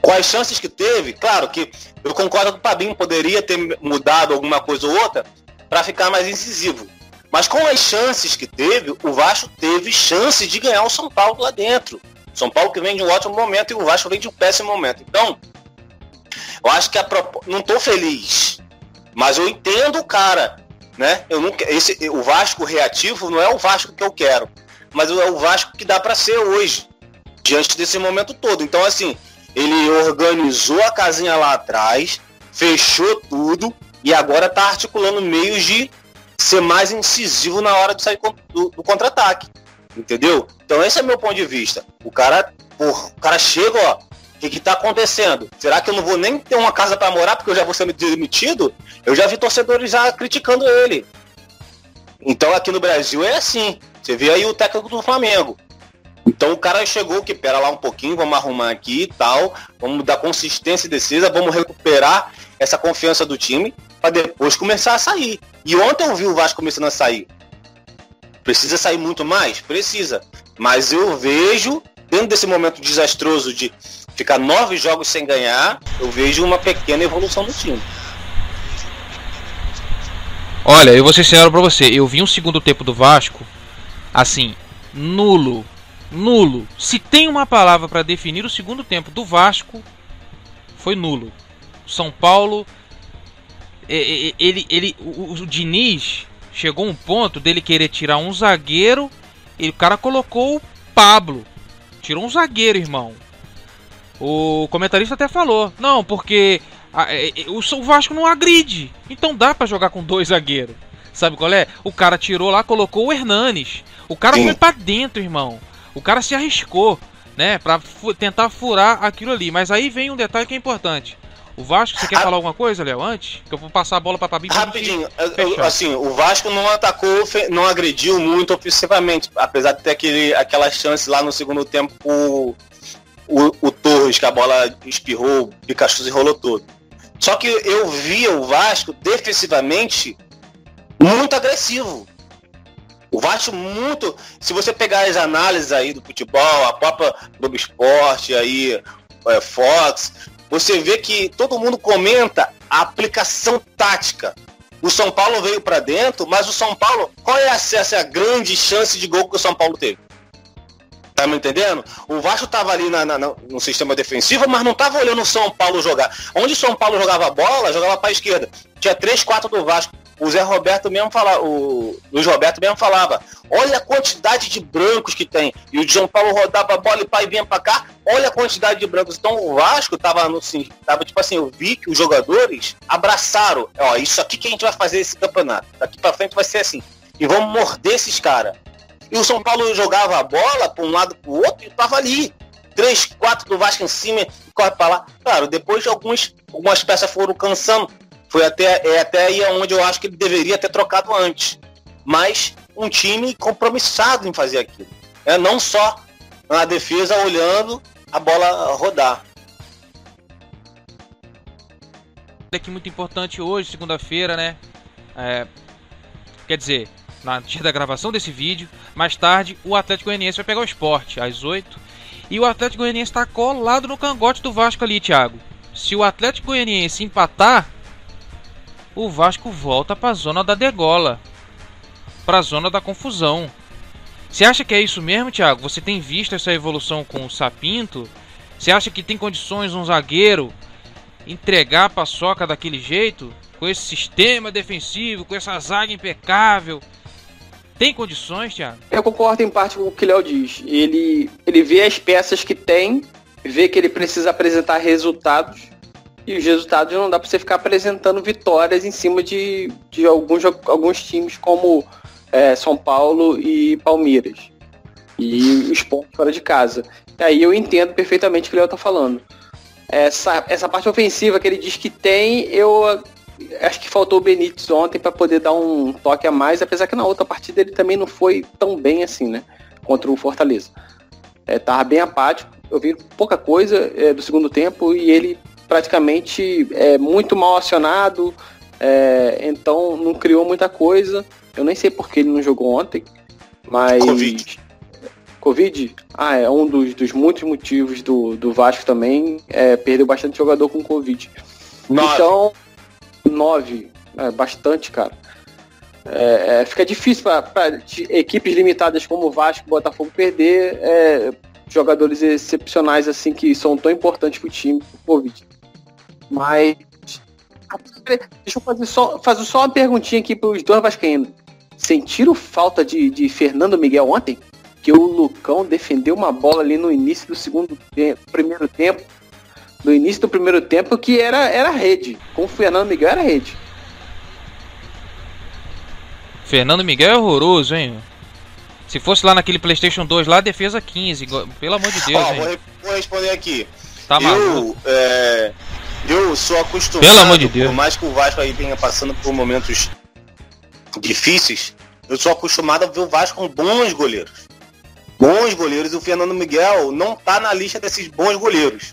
Quais chances que teve? Claro que eu concordo com o Pabinho, poderia ter mudado alguma coisa ou outra para ficar mais incisivo. Mas com as chances que teve, o Vasco teve chance de ganhar o São Paulo lá dentro. São Paulo que vem de um ótimo momento e o Vasco vem de um péssimo momento. Então, eu acho que a prop... não tô feliz, mas eu entendo o cara, né? Eu nunca esse o Vasco reativo não é o Vasco que eu quero, mas é o Vasco que dá para ser hoje, diante desse momento todo. Então assim, ele organizou a casinha lá atrás, fechou tudo e agora tá articulando meios de ser mais incisivo na hora de sair do, do contra-ataque. Entendeu? Então esse é meu ponto de vista. O cara, porra, o cara chega, ó, o que, que tá acontecendo? Será que eu não vou nem ter uma casa para morar porque eu já vou ser demitido? Eu já vi torcedores já criticando ele. Então aqui no Brasil é assim. Você vê aí o técnico do Flamengo. Então o cara chegou que pera lá um pouquinho, vamos arrumar aqui e tal, vamos dar consistência e defesa, vamos recuperar essa confiança do time para depois começar a sair. E ontem eu vi o Vasco começando a sair. Precisa sair muito mais? Precisa. Mas eu vejo, dentro desse momento desastroso de ficar nove jogos sem ganhar, eu vejo uma pequena evolução do time. Olha, eu vou ser sincero pra você, eu vi um segundo tempo do Vasco, assim, nulo. Nulo. Se tem uma palavra para definir o segundo tempo do Vasco, foi nulo. São Paulo ele, ele, ele o, o Diniz chegou um ponto dele querer tirar um zagueiro e o cara colocou o Pablo. Tirou um zagueiro, irmão. O comentarista até falou: Não, porque é, é, o, Vasco não agride. Então dá para jogar com dois zagueiros. Sabe qual é? O cara tirou lá, colocou o Hernanes. O cara Sim. foi para dentro, irmão. O cara se arriscou, né? Pra tentar furar aquilo ali. Mas aí vem um detalhe que é importante. O Vasco, você quer a... falar alguma coisa, Léo, antes? Que eu vou passar a bola para Pabinho. Rapidinho, eu, assim, o Vasco não atacou, não agrediu muito ofensivamente, apesar de ter aquele, aquela chance lá no segundo tempo o, o, o Torres, que a bola espirrou, o Pikachu se rolou todo. Só que eu via o Vasco defensivamente muito agressivo. O Vasco muito. Se você pegar as análises aí do futebol, a própria Globo Esporte aí, é, Fox, você vê que todo mundo comenta a aplicação tática. O São Paulo veio para dentro, mas o São Paulo, qual é essa grande chance de gol que o São Paulo teve? Tá me entendendo? O Vasco tava ali na, na, no sistema defensivo, mas não tava olhando o São Paulo jogar. Onde o São Paulo jogava bola, jogava para a esquerda. Tinha três, quatro do Vasco o Zé Roberto mesmo falava, o Luiz Roberto mesmo falava, olha a quantidade de brancos que tem. E o João Paulo rodava a bola e pai vinha para cá, olha a quantidade de brancos. Então o Vasco tava no assim, tava tipo assim, eu vi que os jogadores abraçaram, ó, isso aqui que a gente vai fazer esse campeonato. Daqui para frente vai ser assim. E vamos morder esses caras. E o São Paulo jogava a bola para um lado para o outro e tava ali. Três, quatro do Vasco em cima corre para lá. Claro, depois de alguns, algumas peças foram cansando foi até, é até aí onde eu acho que ele deveria ter trocado antes. Mas um time compromissado em fazer aquilo. É, não só na defesa olhando a bola rodar. Aqui muito importante hoje, segunda-feira, né? É, quer dizer, na dia da gravação desse vídeo, mais tarde o Atlético Goianiense vai pegar o esporte às 8. E o Atlético Goianiense está colado no cangote do Vasco ali, Thiago. Se o Atlético Goianiense empatar, o Vasco volta para a zona da degola, para a zona da confusão. Você acha que é isso mesmo, Thiago? Você tem visto essa evolução com o Sapinto? Você acha que tem condições um zagueiro entregar a paçoca daquele jeito? Com esse sistema defensivo, com essa zaga impecável? Tem condições, Thiago? Eu concordo em parte com o que o Léo diz. Ele, ele vê as peças que tem, vê que ele precisa apresentar resultados e os resultados não dá para você ficar apresentando vitórias em cima de, de alguns, alguns times como é, São Paulo e Palmeiras. E os pontos fora de casa. E aí eu entendo perfeitamente o que o Léo tá falando. Essa, essa parte ofensiva que ele diz que tem, eu acho que faltou o Benítez ontem para poder dar um toque a mais, apesar que na outra partida ele também não foi tão bem assim, né? Contra o Fortaleza. É, tava bem apático. Eu vi pouca coisa é, do segundo tempo e ele praticamente é, muito mal acionado, é, então não criou muita coisa. Eu nem sei porque ele não jogou ontem, mas. Covid. Covid? Ah, é um dos, dos muitos motivos do, do Vasco também. É, perdeu bastante jogador com Covid. Nove. Então, nove. É bastante, cara. É, é, fica difícil para equipes limitadas como o Vasco e o Botafogo perder é, jogadores excepcionais assim que são tão importantes para o time pro Covid. Mas deixa eu fazer só, fazer só uma perguntinha aqui para os dois vascaínos. Sentiram falta de, de Fernando Miguel ontem? Que o Lucão defendeu uma bola ali no início do segundo tempo, primeiro tempo, no início do primeiro tempo que era era rede. Com o Fernando Miguel era rede. Fernando Miguel é horroroso, hein? Se fosse lá naquele PlayStation 2 lá, defesa 15. Pelo amor de Deus, Ó, hein? vou, vou responder aqui. Tá eu, maluco. é, eu sou acostumado, Pelo amor de Deus. por mais que o Vasco aí venha passando por momentos difíceis, eu sou acostumado a ver o Vasco com bons goleiros. Bons goleiros, e o Fernando Miguel não tá na lista desses bons goleiros.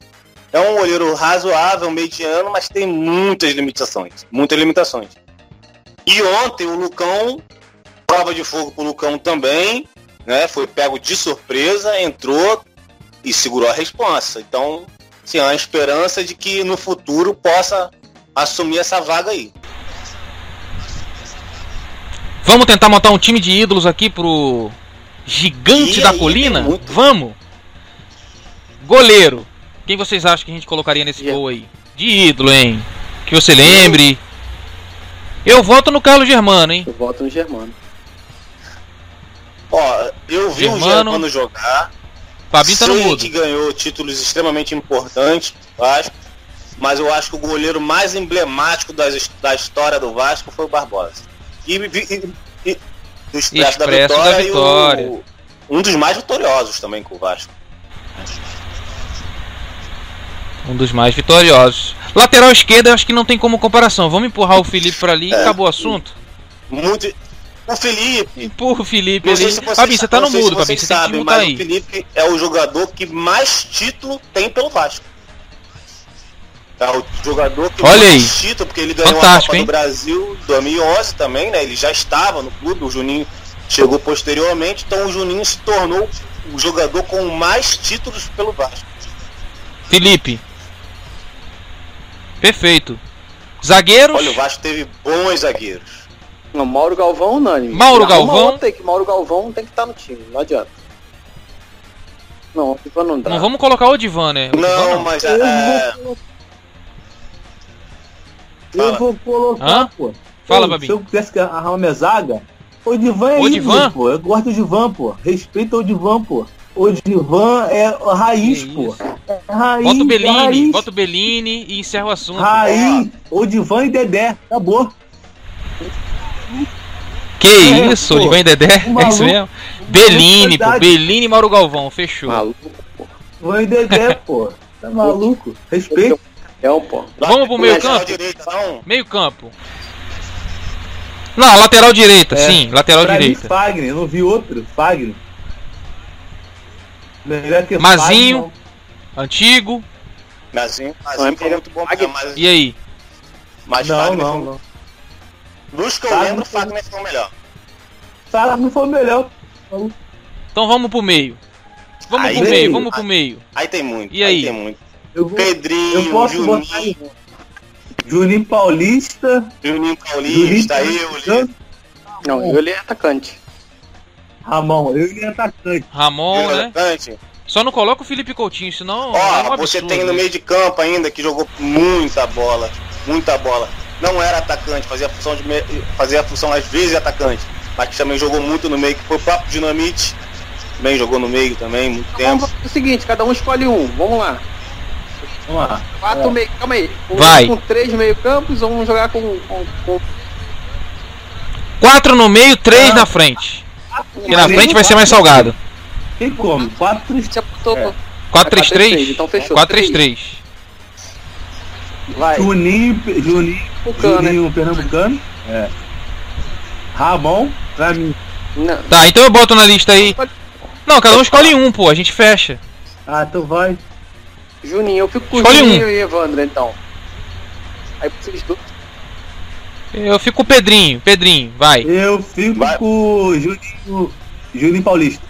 É um goleiro razoável, mediano, mas tem muitas limitações. Muitas limitações. E ontem o Lucão, prova de fogo pro Lucão também, né? Foi pego de surpresa, entrou e segurou a responsa. Então, sim, uma esperança de que no futuro possa assumir essa vaga aí. Vamos tentar montar um time de ídolos aqui pro Gigante E da Colina? Vamos! Goleiro. Quem vocês acham que a gente colocaria nesse Yeah. gol aí? De ídolo, hein? Que você lembre. Eu voto no Carlos Germano, hein? Eu voto no Germano. Ó, eu vi Germano. o Germano jogar. Fabinho tá no mudo. que ganhou títulos extremamente importantes, Vasco. Mas eu acho que o goleiro mais emblemático das, da história do Vasco foi o Barbosa. E, e, e, e do Expresso, da Expresso da Vitória, e Vitória. o- um dos mais vitoriosos também com o Vasco. Um dos mais vitoriosos. Lateral esquerda, eu acho que não tem como comparação. Vamos empurrar o Felipe pra ali e É. acabou o assunto. Muito. O Felipe, Empurra o Felipe ali. se vocês, Fabinho, você tá no mudo, Fabinho. Você tem que mas o aí. Felipe é o jogador que mais título tem pelo Vasco. É o jogador que Olha mais aí. título, porque ele ganhou Fantástico, a Copa hein? do Brasil em 2011 também, né? Ele já estava no clube, o Juninho chegou posteriormente, então o Juninho se tornou o jogador com mais títulos pelo Vasco. Felipe. Perfeito. Zagueiros. Olha, o Vasco teve bons zagueiros. Não, Mauro Galvão unânime. Mauro Galvão. aí que Mauro Galvão tem que estar no time, não adianta. Não, o Ivan não dá. Não vamos colocar o Divan, né? O Divan Não, mas Eu é, vou, Fala. eu vou colocar, Hã? pô. Fala, Babinho. Se eu quisesse que arrumar minha zaga, o Divan é O ídolo, Divan? pô. Eu gosto do Divan, pô. Respeita o Divan, pô. O Divan é raiz, Que pô. É raiz. Bota o é Bellini, raiz. bota o Bellini e encerra o assunto. Raiz, o Divan e Dedé. Acabou. Que É, isso, pô. E Dedé? O É isso maluco- mesmo? Bellini, pô. Bellini e Mauro Galvão, fechou. Maluco, Divan e Dedé, pô. Tá maluco? Respeita. é um pô. Vamos pro meio campo? direita, não. Meio campo. Não, lateral direita, É, sim, lateral Pra mim, direita. Fagner. Eu não vi outro. Fagner. Mazinho. Fagner, Antigo. Mazinho, é Mazinho foi melhor muito bom, mas, E aí? mas Não, Fagner não, não. Dos que eu lembro, foi- Fagner foi o melhor. Fagner foi o melhor. Então vamos pro meio. Vamos Aí pro meio, vamos pro meio. Aí tem muito. E aí? tem muito. Eu, vou, Pedrinho, eu posso Juninho, botar aí. Juninho Paulista. Juninho Paulista, Juninho eu, Não, ele é atacante. Ramon, eu e atacante. Ramon, Lili né? atacante. Só não coloca o Felipe Coutinho, senão é um Ó, absurdo. você tem no meio de campo ainda que jogou muita bola, muita bola. Não era atacante, fazia a função de me... fazia a função às vezes atacante, mas que também jogou muito no meio, que foi o próprio Dinamite. Também jogou no meio também, muito tempo. Vamos fazer o seguinte, cada um escolhe um. Vamos lá. Vamos lá. Quatro É. meio. Calma aí. Vamos Vai. Com três meio campos vamos jogar com. com, com... Quatro no meio, três Ah. na frente. E na frente vai ser mais salgado. Tem como? 4 Você apontou. É. 4-3-3? Então fechou. 4-3-3. Vai. Juninho, Juninho, Pernambucano, né? Juninho Pernambucano. É. Ramon, pra mim. Não. Tá, então eu boto na lista aí. Não, cada um escolhe um, pô, a gente fecha. Ah, tu vai. Juninho, eu fico com o Escolhe um. Juninho e Evandro então. Aí vocês dois. Eu fico com o Pedrinho, Pedrinho, vai. Eu fico Vai. com o Juninho, Juninho Paulista.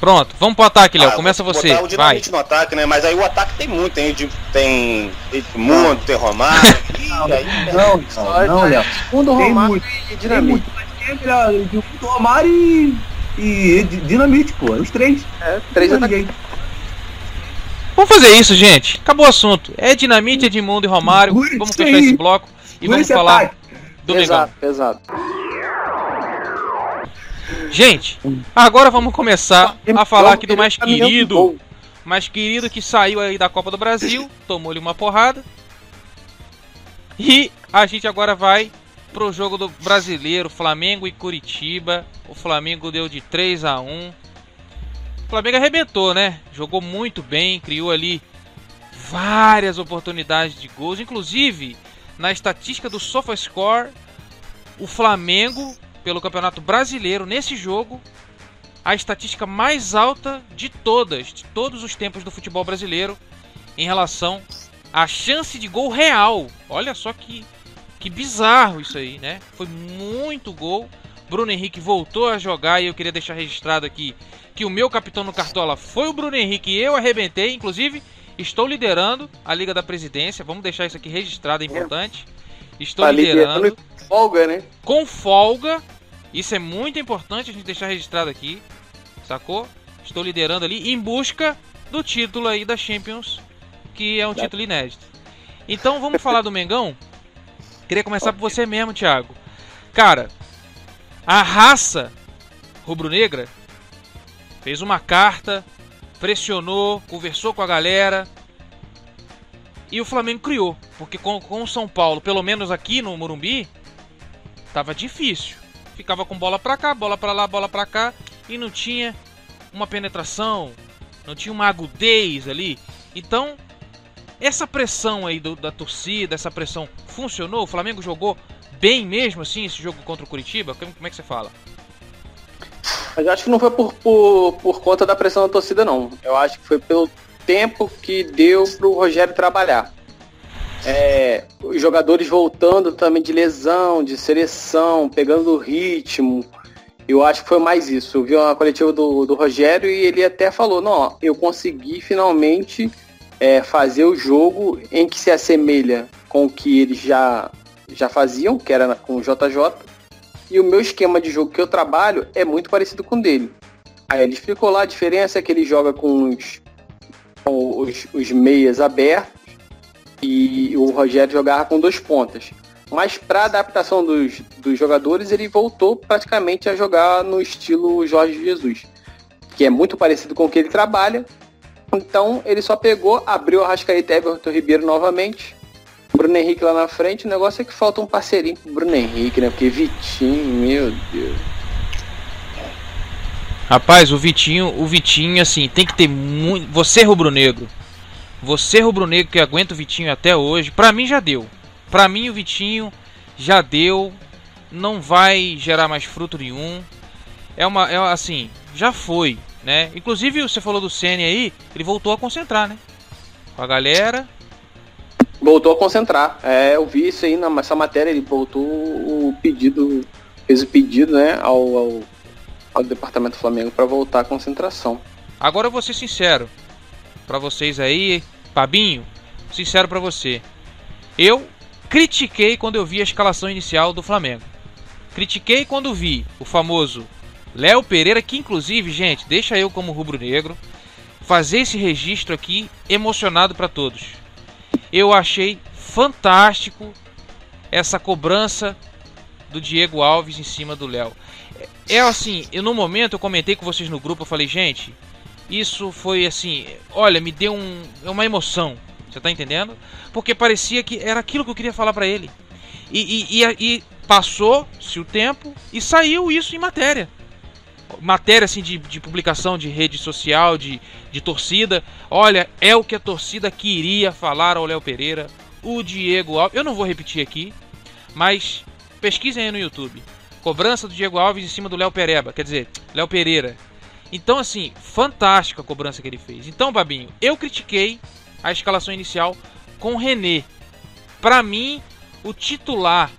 Pronto, vamos pro ataque, Léo. Ah, Começa você, botar o vai. Dinamite no ataque, né? Mas aí o ataque tem muito, tem, tem Edmundo, tem Romário. Ih, aí, aí Não, não, não, Léo. Segundo Tem Romário muito, e Tem Dinamite. muito, mas quem é melhor? Do Romário e, e Dinamite, pô. Os três. É, três ninguém. Vamos fazer isso, gente. Acabou o assunto. É Dinamite, Edmundo e Romário. Vamos fechar esse bloco e vamos falar do Mengão. Exato, exato. Gente, agora vamos começar a falar aqui do mais querido. Mais querido que saiu aí da Copa do Brasil, tomou-lhe uma porrada. E a gente agora vai pro jogo do brasileiro, Flamengo e Curitiba. O Flamengo deu de 3 a 1. O Flamengo arrebentou, né? Jogou muito bem, criou ali várias oportunidades de gols, inclusive na estatística do SofaScore, o Flamengo pelo Campeonato Brasileiro nesse jogo a estatística mais alta de todas, de todos os tempos do futebol brasileiro em relação à chance de gol real. Olha só que que bizarro isso aí, né? Foi muito gol. Bruno Henrique voltou a jogar e eu queria deixar registrado aqui que o meu capitão no Cartola foi o Bruno Henrique e eu arrebentei, inclusive estou liderando a Liga da Presidência. Vamos deixar isso aqui registrado, é importante. Estou Tá liderando liderando folga, né? com folga. Isso é muito importante a gente deixar registrado aqui. Sacou? Estou liderando ali em busca do título aí da Champions, que é um título inédito. Então vamos falar do Mengão? Queria começar por você mesmo, Thiago. Cara, a raça rubro-negra fez uma carta, pressionou, conversou com a galera. E o Flamengo criou, porque com, com o São Paulo, pelo menos aqui no Morumbi, tava difícil. Ficava com bola pra cá, bola pra lá, bola pra cá e não tinha uma penetração, não tinha uma agudez ali. Então, essa pressão aí do- da torcida, essa pressão funcionou? O Flamengo jogou bem mesmo assim esse jogo contra o Curitiba? Como, como é que você fala? Mas eu acho que não foi por, por, por conta da pressão da torcida, não. Eu acho que foi pelo tempo que deu pro Rogério trabalhar. É, os jogadores voltando também de lesão, de seleção, pegando o ritmo. Eu acho que foi mais isso. Eu vi uma coletiva do, do Rogério e ele até falou, não, eu consegui finalmente é, fazer o jogo em que se assemelha com o que eles já, já faziam, que era com o JJ, e o meu esquema de jogo que eu trabalho é muito parecido com o dele. Aí ele explicou lá a diferença é que ele joga com os, com os, os meias abertos e o Rogério jogava com dois pontas. Mas para adaptação dos, dos jogadores, ele voltou praticamente a jogar no estilo Jorge Jesus, que é muito parecido com o que ele trabalha. Então ele só pegou, abriu a Rascaeta e Everton Ribeiro novamente. Bruno Henrique lá na frente, o negócio é que falta um parceirinho pro Bruno Henrique, né? Porque Vitinho, meu Deus. Rapaz, o Vitinho, o Vitinho, assim, tem que ter muito. Você, rubro-negro. Você, rubro-negro, que aguenta o Vitinho até hoje, pra mim já deu. Pra mim, o Vitinho já deu. Não vai gerar mais fruto nenhum. É uma. É assim, já foi, né? Inclusive, você falou do Ceni aí, ele voltou a concentrar, né? Com a galera. Voltou a concentrar. É, eu vi isso aí nessa matéria, ele voltou o pedido, fez o pedido, né, ao, ao, ao departamento Flamengo para voltar à concentração. Agora eu vou ser sincero pra vocês aí, Pabinho, sincero pra você. Eu critiquei quando eu vi a escalação inicial do Flamengo. Critiquei quando vi o famoso Léo Pereira, que inclusive, gente, deixa eu como rubro-negro fazer esse registro aqui emocionado pra todos. Eu achei fantástico essa cobrança do Diego Alves em cima do Léo. É é assim, eu no momento eu comentei com vocês no grupo, eu falei, gente, isso foi assim, olha, me deu um, uma emoção. Você tá entendendo? Porque parecia que era aquilo que eu queria falar pra ele. E, e, e, e passou-se o tempo e saiu isso em matéria. Matéria assim de, de publicação de rede social, de, de torcida. Olha, é o que a torcida queria falar ao Léo Pereira. O Diego Alves. Eu não vou repetir aqui, mas pesquisem aí no YouTube. Cobrança do Diego Alves em cima do Léo Pereba. Quer dizer, Léo Pereira. Então, assim, fantástica a cobrança que ele fez. Então, Babinho, eu critiquei a escalação inicial com o René. Pra mim, o titular,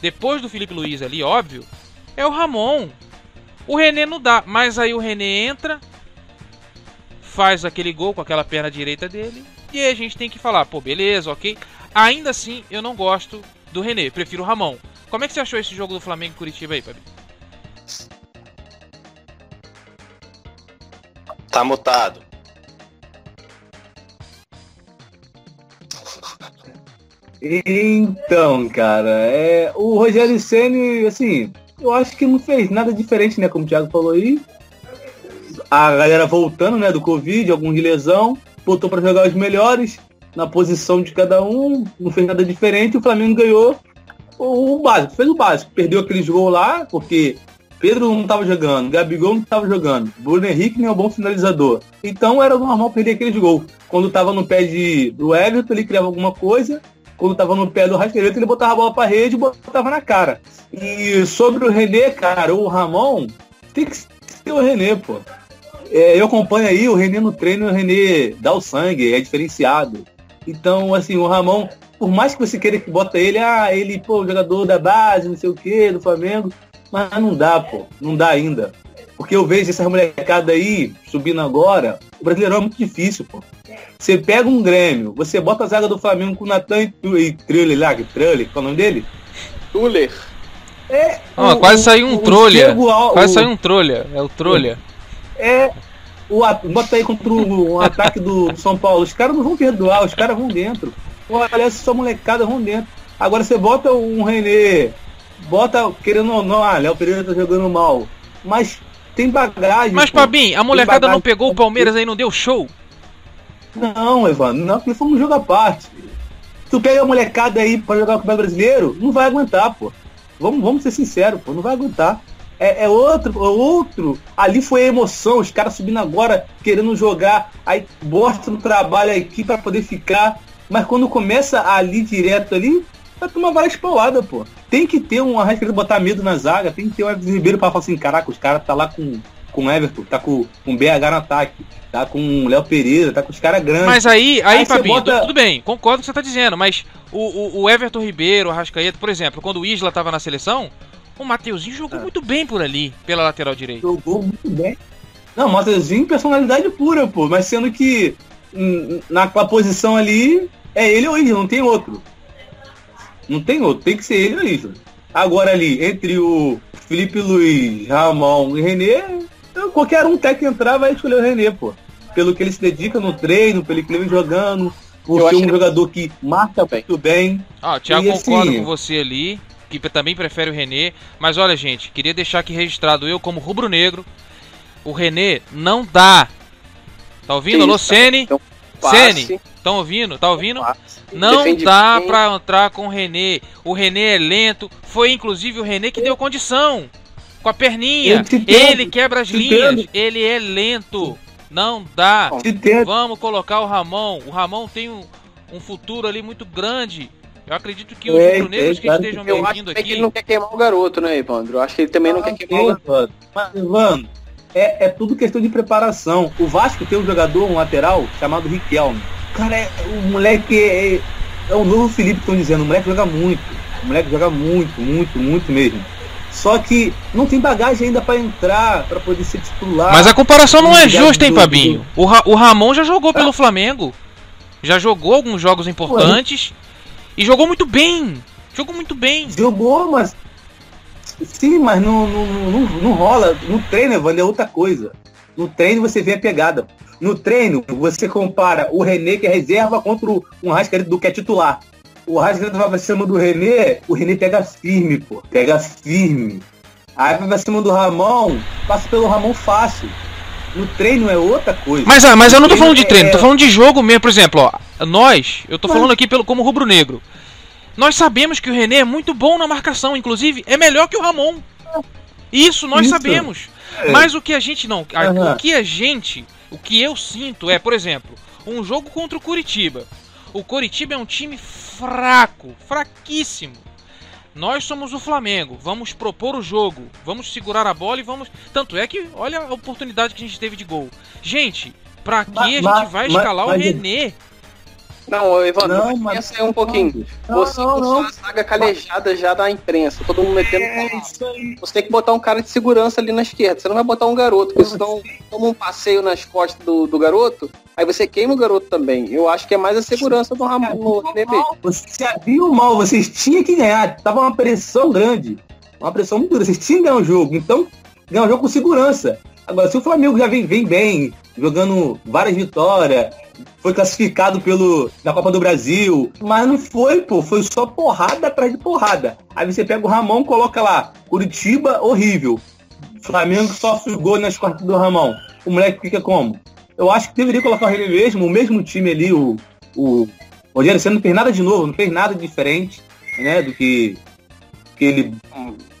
depois do Felipe Luiz ali, óbvio, é o Ramon. O René não dá, mas aí o René entra, faz aquele gol com aquela perna direita dele E a gente tem que falar, pô, beleza, ok. Ainda assim, eu não gosto do René, prefiro o Ramon. Como é que você achou esse jogo do Flamengo e Curitiba aí, Fabinho? Tá mutado. Então, cara, é, o Rogério Ceni, assim, eu acho que não fez nada diferente, né? Como o Thiago falou aí. A galera voltando, né, do Covid, algum de lesão, botou para jogar os melhores na posição de cada um, não fez nada diferente, o Flamengo ganhou o, o básico, fez o básico. Perdeu aqueles gols lá, porque Pedro não estava jogando, Gabigol não estava jogando, Bruno Henrique nem é um bom finalizador. Então era normal perder aqueles gols. Quando estava no pé de, do Everton, ele criava alguma coisa, quando tava no pé do Rascaeta, ele botava a bola pra rede e botava na cara. E sobre o René, cara, o Ramon, tem que ser o René, pô. É, eu acompanho aí, o René no treino, o René dá o sangue, é diferenciado. Então, assim, o Ramon, por mais que você queira que bota ele, ah, ele, pô, jogador da base, não sei o que, do Flamengo, mas não dá, pô, não dá ainda. Porque eu vejo essa molecada aí, subindo agora, o brasileirão é muito difícil, pô. Você pega um Grêmio, você bota a zaga do Flamengo com o Natan e Triller lá, que Triller, qual é o nome dele? Tuller. É. Oh, o, quase saiu um trolha. Quase saiu um trolha. É o trolha. É. O, bota aí contra o, o ataque do, São Paulo. Os caras não vão perdoar, os caras vão dentro. Olha, essa molecada vão dentro. Agora você bota um René, bota, querendo ou não, ah, Léo Pereira tá jogando mal. Mas tem bagagem. Mas, Pabim, a molecada não pegou o Palmeiras aí, não deu show? Não, Evandro, não, porque fomos um jogo à parte. Tu pega a molecada aí pra jogar o Campeonato Brasileiro, não vai aguentar, pô. Vamos, vamos ser sinceros, pô, não vai aguentar. É, é outro, é outro. Ali foi a emoção, os caras subindo agora, querendo jogar, aí bosta no trabalho aqui para poder ficar. Mas quando começa ali direto ali, vai tomar várias pauladas, pô. Tem que ter um arrasca botar medo na zaga, tem que ter um Everton Ribeiro pra falar assim, caraca, os caras tá lá com, com Everton, tá com, com BH no ataque tá com o Léo Pereira, tá com os caras grandes. Mas aí, aí, aí Fabinho, bota... tudo bem, concordo com o que você tá dizendo, mas o, o, o Everton Ribeiro, o Rascaeta, por exemplo, quando o Isla tava na seleção, o Mateuzinho jogou é. muito bem por ali, pela lateral direita. Jogou muito bem. Não, o Mateuzinho personalidade pura, pô, mas sendo que naquela posição ali é ele ou Isla, não tem outro. Não tem outro, tem que ser ele ou Isla. Agora ali, entre o Felipe Luiz, Ramon e René, então, qualquer um técnico entrar vai escolher o René, pô. Pelo que ele se dedica no treino, pelo que ele vem jogando, por ser um jogador que marca bem. muito bem. Ah, o Thiago concorda com você ali, que também prefere o René. Mas olha, gente, queria deixar aqui registrado eu como rubro-negro. O René não dá. Tá ouvindo? Alô, Sene? Então, Sene, estão ouvindo? Tá ouvindo? Não Defende dá bem. pra entrar com o René. O René é lento. Foi inclusive o René que deu condição com a perninha. Ele quebra as linhas. Ele é lento. Não dá. Vamos colocar o Ramon. O Ramon tem um, um futuro ali muito grande. Eu acredito que os é, negros é, que estejam me ouvindo aqui. Que ele não quer queimar o garoto, né, Evandro? Eu acho que ele também não, não quer queimar o garoto. Mas, Evandro, é, é tudo questão de preparação. O Vasco tem um jogador, um lateral, chamado Riquelme. Cara, é, o moleque é, é o novo Felipe, estão dizendo. O moleque joga muito. O moleque joga muito, muito, muito mesmo. Só que não tem bagagem ainda para entrar, para poder ser titular. Mas a comparação não é justa, hein, Fabinho? O, Ra o Ramon já jogou pelo ah. Flamengo. Já jogou alguns jogos importantes. Ué. E jogou muito bem. Jogou muito bem. Jogou, mas. Sim, mas não, não, não, não rola. No treino, Evandro, é outra coisa. No treino você vê a pegada. No treino, você compara o René, que é reserva, contra um Rascaeta do que é titular o Rascaeta vai pra cima do René, o René pega firme, pô. Pega firme. Aí vai pra cima do Ramon, passa pelo Ramon fácil. No treino é outra coisa. Mas, ah, mas eu não tô falando de treino, é... tô falando de jogo mesmo, por exemplo, ó. Nós, eu tô mas... falando aqui pelo, como rubro-negro. Nós sabemos que o René é muito bom na marcação, inclusive é melhor que o Ramon. Isso nós Isso. sabemos. É. Mas o que a gente não. Uhum. O que a gente. O que eu sinto é, por exemplo, um jogo contra o Curitiba. O Curitiba é um time fraco, fraquíssimo. Nós somos o Flamengo, vamos propor o jogo, vamos segurar a bola e vamos. Tanto é que, olha a oportunidade que a gente teve de gol. Gente, pra que a gente vai escalar mas, o René? Não, Evandro, não, mas... pensa aí um pouquinho. Não, você não, não. a saga calejada já da imprensa, todo mundo metendo é, Você tem que botar um cara de segurança ali na esquerda. Você não vai botar um garoto, porque senão toma um passeio nas costas do, do garoto, Aí você queima o garoto também. Eu acho que é mais a segurança do Ramon no mesmo. Você abriu mal, vocês tinham que ganhar. Tava uma pressão grande. Uma pressão muito grande. Vocês tinham que ganhar o jogo. Então, ganhar o jogo com segurança. Agora, se o Flamengo já vem, vem bem, jogando várias vitórias, foi classificado pelo na Copa do Brasil, mas não foi, pô, foi só porrada atrás de porrada. Aí você pega o Ramon, coloca lá, Curitiba, horrível. Flamengo sofre gol nas quartas do Ramon. O moleque fica como? Eu acho que deveria colocar René mesmo, o mesmo time ali, o, o Rogério você não fez nada de novo, não fez nada diferente, né, do que, que ele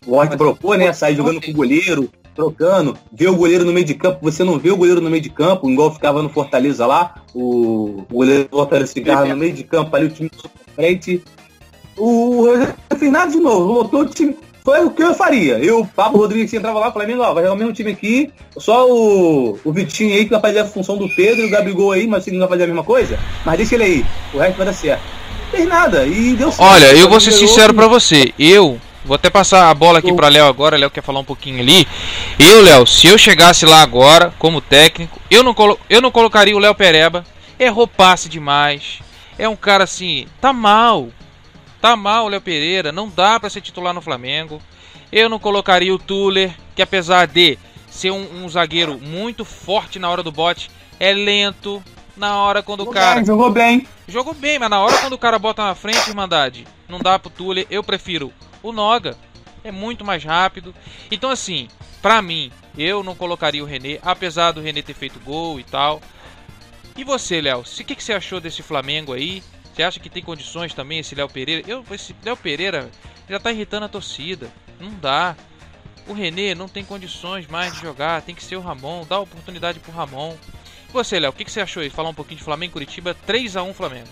o Hort propôs, né, sair jogando com o goleiro, trocando, ver o goleiro no meio de campo, você não vê o goleiro no meio de campo, igual ficava no Fortaleza lá, o, o goleiro do Fortaleza ficava no meio de campo, ali o time pra frente. O fez nada de novo, voltou o time. Foi o que eu faria. Eu, Pablo Rodrigues, entrava lá, Flamengo, ó, vai jogar o mesmo time aqui, só o, o Vitinho aí que vai fazer a função do Pedro e o Gabigol aí, mas ele não vai fazer a mesma coisa, mas deixa ele aí, o resto vai dar certo. Não fez nada, e deu certo. Olha, eu vou ser sincero para você, eu Vou até passar a bola aqui para Léo agora. Léo quer falar um pouquinho ali. Eu, Léo, se eu chegasse lá agora como técnico, eu não, colo eu não colocaria o Léo Pereba. Errou passe demais. É um cara assim, tá mal. Tá mal o Léo Pereira, não dá para ser titular no Flamengo. Eu não colocaria o Tuller, que apesar de ser um, um zagueiro muito forte na hora do bote, é lento na hora quando jogou o cara. Bem, jogou bem. Jogou bem, mas na hora quando o cara bota na frente, Irmandade, não dá pro Tuller. Eu prefiro o Noga. É muito mais rápido. Então, assim, pra mim, eu não colocaria o René, apesar do René ter feito gol e tal. E você, Léo? O que, que você achou desse Flamengo aí? Você acha que tem condições também esse Léo Pereira? Eu, esse Léo Pereira já tá irritando a torcida. Não dá. O René não tem condições mais de jogar. Tem que ser o Ramon. Dá oportunidade pro Ramon. E você, Léo? O que, que você achou aí? Falar um pouquinho de Flamengo Curitiba. 3 a 1 Flamengo.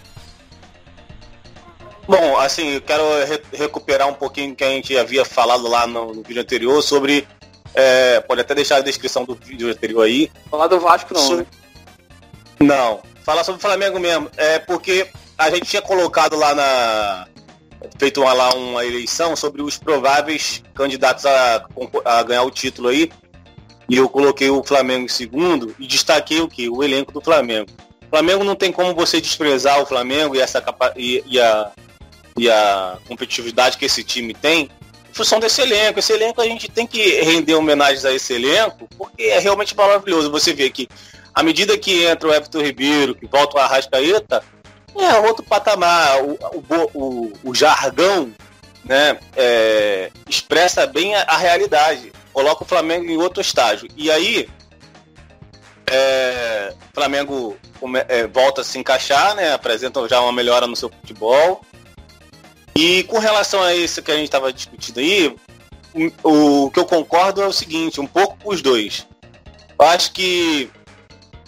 Bom, assim, eu quero re recuperar um pouquinho que a gente havia falado lá no, no vídeo anterior sobre. É, pode até deixar a descrição do vídeo anterior aí. Falar do Vasco não, sobre... né? Não. Falar sobre o Flamengo mesmo. É porque a gente tinha colocado lá na. Feito uma, lá uma eleição sobre os prováveis candidatos a, a ganhar o título aí. E eu coloquei o Flamengo em segundo e destaquei o que? O elenco do Flamengo. O Flamengo não tem como você desprezar o Flamengo e, essa capa e, e a e a competitividade que esse time tem, em função desse elenco. Esse elenco a gente tem que render homenagens a esse elenco, porque é realmente maravilhoso. Você vê que à medida que entra o Everton Ribeiro, que volta o Arrascaeta, é outro patamar. O, o, o, o jargão né, é, expressa bem a, a, realidade. Coloca o Flamengo em outro estágio. E aí, é, Flamengo é, volta a se encaixar, né, apresenta já uma melhora no seu futebol. E com relação a isso que a gente estava discutindo aí, o, o, que eu concordo é o seguinte, um pouco com os dois. Eu acho que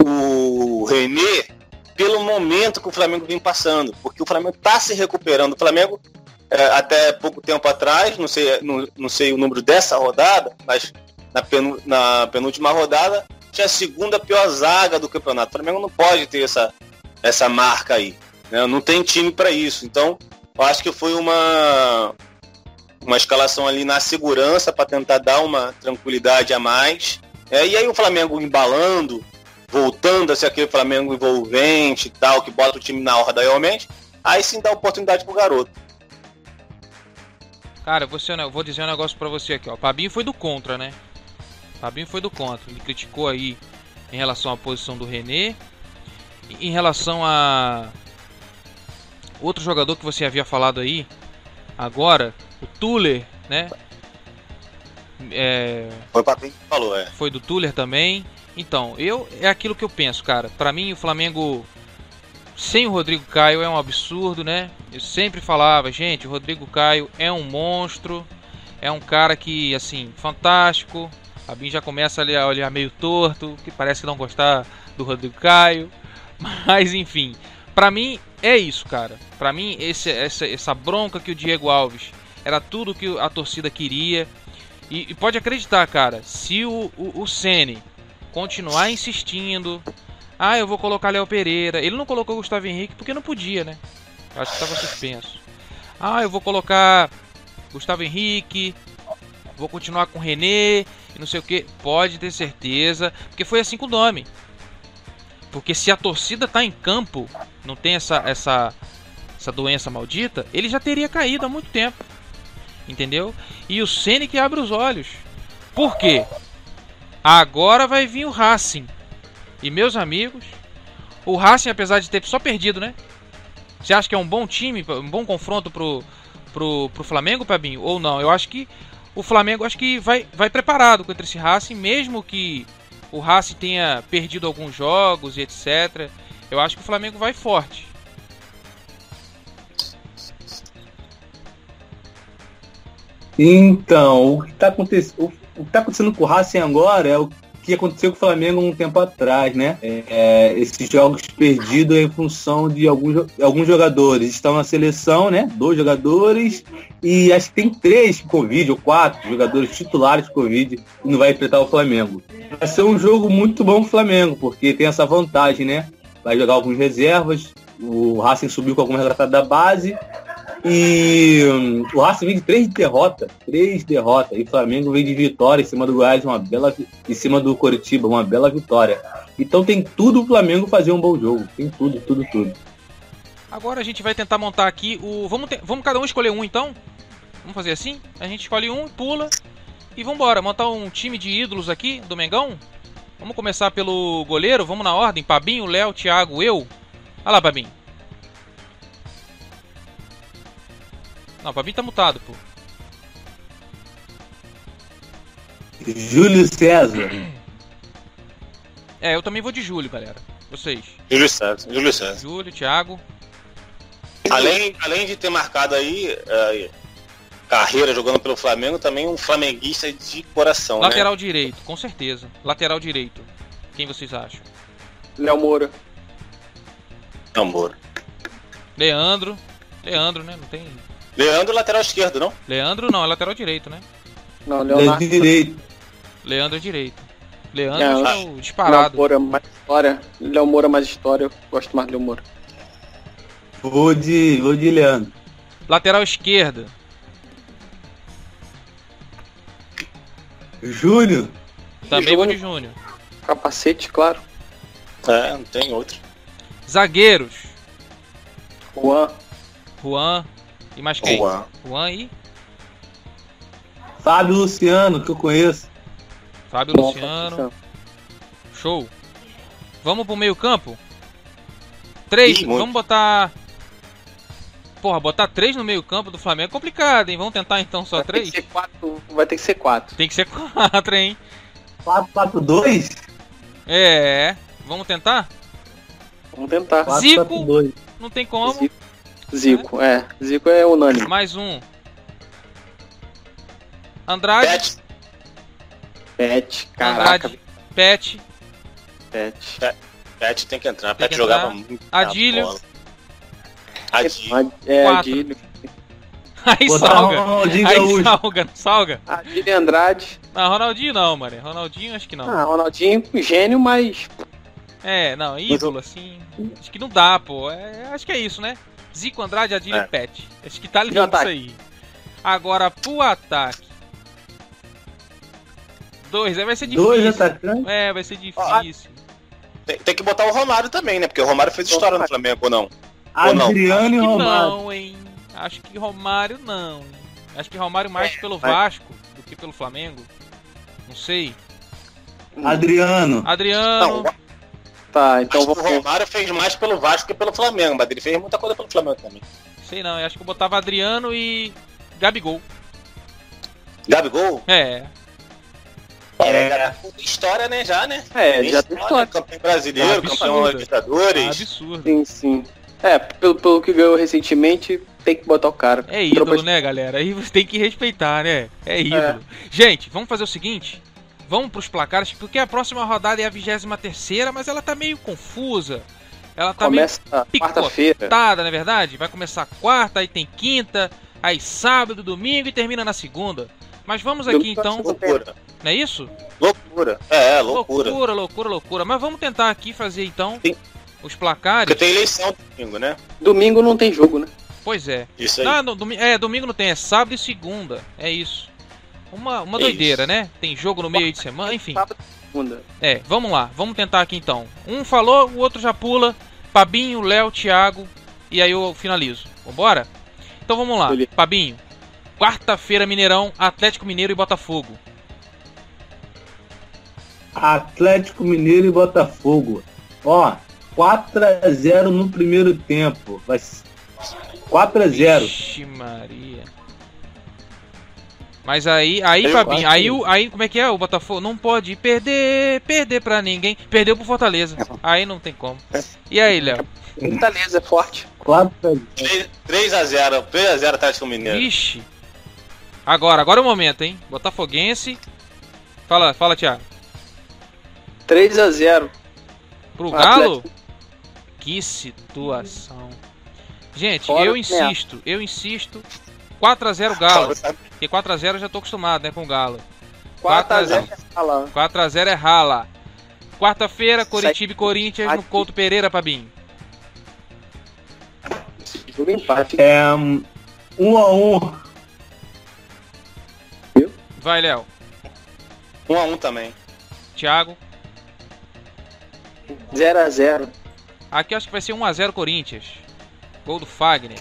o René, pelo momento que o Flamengo vem passando, porque o Flamengo está se recuperando. O Flamengo, é, até pouco tempo atrás, não sei, não, não sei o número dessa rodada, mas na, penu, na penúltima rodada, tinha a segunda pior zaga do campeonato. O Flamengo não pode ter essa, essa marca aí. Né? Não tem time para isso. Então, eu acho que foi uma, uma escalação ali na segurança para tentar dar uma tranquilidade a mais. É, e aí o Flamengo embalando, voltando a ser aquele Flamengo envolvente e tal, que bota o time na ordem realmente, aí sim dá oportunidade pro garoto. Cara, você, eu vou dizer um negócio pra você aqui, ó. O Fabinho foi do contra, né? O Fabinho foi do contra. Ele criticou aí em relação à posição do René, em relação a outro jogador que você havia falado aí, agora, o Tuller, né? É... Foi para quem falou, é. Foi do Tuller também. Então, eu é aquilo que eu penso, cara. Para mim, o Flamengo sem o Rodrigo Caio é um absurdo, né? Eu sempre falava, gente, o Rodrigo Caio é um monstro, é um cara que, assim, fantástico. A Bin já começa a olhar meio torto, que parece não gostar do Rodrigo Caio. Mas, enfim, para mim é isso, cara. Para mim esse, essa, essa bronca que o Diego Alves era tudo que a torcida queria. E, e pode acreditar, cara, se o, o, o Sene continuar insistindo, ah, eu vou colocar Léo Pereira. Ele não colocou Gustavo Henrique porque não podia, né? Acho que estava suspenso. Ah, eu vou colocar Gustavo Henrique, vou continuar com René não sei o que. Pode ter certeza, porque foi assim com o nome. Porque se a torcida tá em campo, não tem essa essa essa doença maldita, ele já teria caído há muito tempo. Entendeu? E o Ceni que abre os olhos. Por quê? Agora vai vir o Racing. E meus amigos, o Racing apesar de ter só perdido, né? Você acha que é um bom time, um bom confronto pro pro, pro Flamengo, Pabinho? Ou não? Eu acho que o Flamengo acho que vai, vai preparado contra esse Racing, mesmo que o Racing tenha perdido alguns jogos e etc. Eu acho que o Flamengo vai forte. Então, o que está acontecendo, tá acontecendo com o Racing agora é o que aconteceu com o Flamengo um tempo atrás, né? É, é esses jogos perdidos em função de alguns, alguns jogadores. Estão na seleção, né? Dois jogadores e acho que tem três Covid, ou quatro jogadores titulares com Covid e não vai enfrentar o Flamengo. Vai ser um jogo muito bom pro Flamengo, porque tem essa vantagem, né? Vai jogar alguns reservas, o Racing subiu com alguma retratada da base e hum, o Racing vem de três derrotas, três derrotas. E o Flamengo vem de vitória em cima do Goiás, uma bela em cima do Coritiba, uma bela vitória. Então tem tudo o Flamengo fazer um bom jogo. Tem tudo, tudo, tudo. Agora a gente vai tentar montar aqui o. Vamos, te... vamos cada um escolher um então? Vamos fazer assim? A gente escolhe um, pula e vamos embora. Montar um time de ídolos aqui do Mengão. Vamos começar pelo goleiro, vamos na ordem. Pabinho, Léo, Thiago, eu. Olha lá, Pabinho. Não, pra mim tá mutado, pô. Júlio César. É, eu também vou de Júlio, galera. Vocês. Júlio César. Júlio César. Júlio, Thiago. Além, além de ter marcado aí uh, carreira jogando pelo Flamengo, também um flamenguista de coração. Né? Lateral né? direito, com certeza. Lateral direito. Quem vocês acham? Léo Moura. Léo Moura. Leandro. Leandro, né? Não tem. Leandro, lateral esquerdo, não? Leandro não, é lateral direito, né? Não, Leonardo. direito. Leandro é direito. Leandro é, o disparado. Léo Moura mais história. Léo Moura mais história. Eu gosto mais de Léo Moura. Vou de. Vou de Leandro. Lateral esquerda. Júnior. Também vou de Júnior. Capacete, claro. É, não tem outro. Zagueiros. Juan. Juan. E mais quem? Juan. Juan e. Fábio Luciano, que eu conheço. Fábio Bom, Luciano. Show. Vamos pro meio campo? Três. Ih, vamos botar. Porra, botar três no meio campo do Flamengo é complicado, hein? Vamos tentar então só vai três? Ter quatro, vai ter que ser quatro. Tem que ser quatro, hein? 4-4-2? É. Vamos tentar? Vamos tentar. 4, Zico. 4, 2. Não tem como. Zico. Zico, é. Zico é unânime. Mais um. Andrade. Pet. Pet, caraca. Andrade. Pet. Pet. Pet tem que entrar. Tem Pet que jogava entrar. muito. Adílio. bola. Adílio. É, Quatro. Adílio. Aí Botar salga. Ronaldinho Aí Gaúcho. salga, não salga? Adílio e Andrade. Não, Ronaldinho não, mano. Ronaldinho acho que não. Ah, Ronaldinho, gênio, mas É, não, ídolo assim. Acho que não dá, pô. É, acho que é isso, né? Zico, Andrade, Adílio É. e Pet. Acho que tá o limpo isso aí. Agora, pro ataque. Dois, aí vai ser difícil. Dois atacantes. É, vai ser difícil. Tem, tem que botar o Romário também, né? Porque o Romário fez história no Flamengo, ou não? Ou não? Adriano e Acho que Romário. não, hein? Acho que Romário não. Acho que Romário mais pelo vai. Vasco do que pelo Flamengo. Não sei. Adriano. Adriano. Não, tá, então acho que o. Romário fez mais pelo Vasco que pelo Flamengo, mas ele fez muita coisa pelo Flamengo também. Sei não, eu acho que eu botava Adriano e. Gabigol. Gabigol? É. É, cara, história, né, já, né? É, já tem história. Campeão brasileiro, Absurdo. campeão Libertadores. Absurdo. Sim, sim. É, pelo, pelo que ganhou recentemente, tem que botar o cara. É ídolo, Tropa- né, galera? Aí você tem que respeitar, né? É ídolo. Gente, vamos fazer o seguinte. Vamos pros placares, porque a próxima rodada é a 23 terceira, mas ela tá meio confusa. Ela tá Começa quarta-feira. meio picotada, não é verdade? Vai começar quarta, aí tem quinta, aí sábado, domingo e termina na segunda. Mas vamos aqui então, Loucura. não é isso? Loucura. É, é, loucura. loucura, loucura, loucura. Mas vamos tentar aqui fazer então Sim. os placares. Porque tem eleição domingo, né? Domingo não tem jogo, né? Pois é. Isso aí. Não, é, domingo não tem, é sábado e segunda. É isso. Uma, uma É doideira, né? Tem jogo no meio de semana, enfim. É, vamos lá, vamos tentar aqui então. Um falou, o outro já pula. Pabinho, Léo, Thiago. E aí eu finalizo. Vambora? Então vamos lá. Beleza. Pabinho. Quarta-feira, Mineirão, Atlético Mineiro e Botafogo. Atlético Mineiro e Botafogo. Ó, 4x0 no primeiro tempo. Vai ser 4x0. Vixe Maria. Mas aí, aí, Eu Fabinho, aí, que- o- aí como é que é? O Botafogo não pode perder, perder pra ninguém. Perdeu pro Fortaleza. Aí não tem como. E aí, Léo? Fortaleza é forte. 4x0. 3x0, 3x0 Atlético Mineiro. Vixe. Agora, agora é o momento, hein? Botafoguense. Fala, fala, Thiago. 3 a 0 Pro Atlético. Galo? Que situação. Gente, Fora eu insisto, eu insisto. 4x0 Galo. Porque 4x0 eu já tô acostumado, né, com o Galo. 4 a 0 Ah lá. 4x0 é rala. Quarta-feira, Coritiba e Corinthians no. Couto Pereira, Pabinho. Jogo empate. É, um 1x1. Vai, Léo. 1x1 também. Thiago. 0 a 0 Aqui eu acho que vai ser 1x0 Corinthians. Gol do Fagner.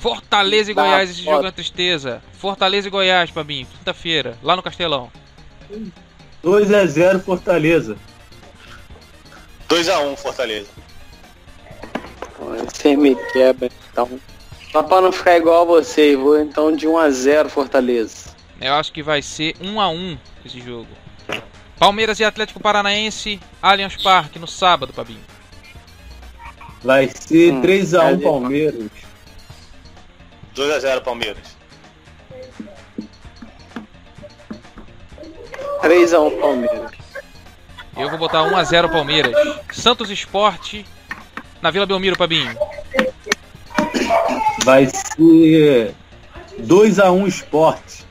Fortaleza e Bah, Goiás, esse foda. jogo é uma tristeza. Fortaleza e Goiás, Pabinho. Quinta-feira, lá no Castelão. 2x0 Fortaleza. 2x1 Fortaleza. Você me quebra, então. Só pra não ficar igual a você, vou então de 1 a 0 Fortaleza. Eu acho que vai ser 1x1 esse jogo. Palmeiras e Atlético Paranaense, Allianz Parque, no sábado, Pabinho. Vai ser Hum, 3x1 ali. Palmeiras. 2x0 Palmeiras. 3 a 1 Palmeiras. Eu vou botar 1x0 Palmeiras. Santos Esporte, na Vila Belmiro, Pabinho. Vai ser 2x1 Esporte.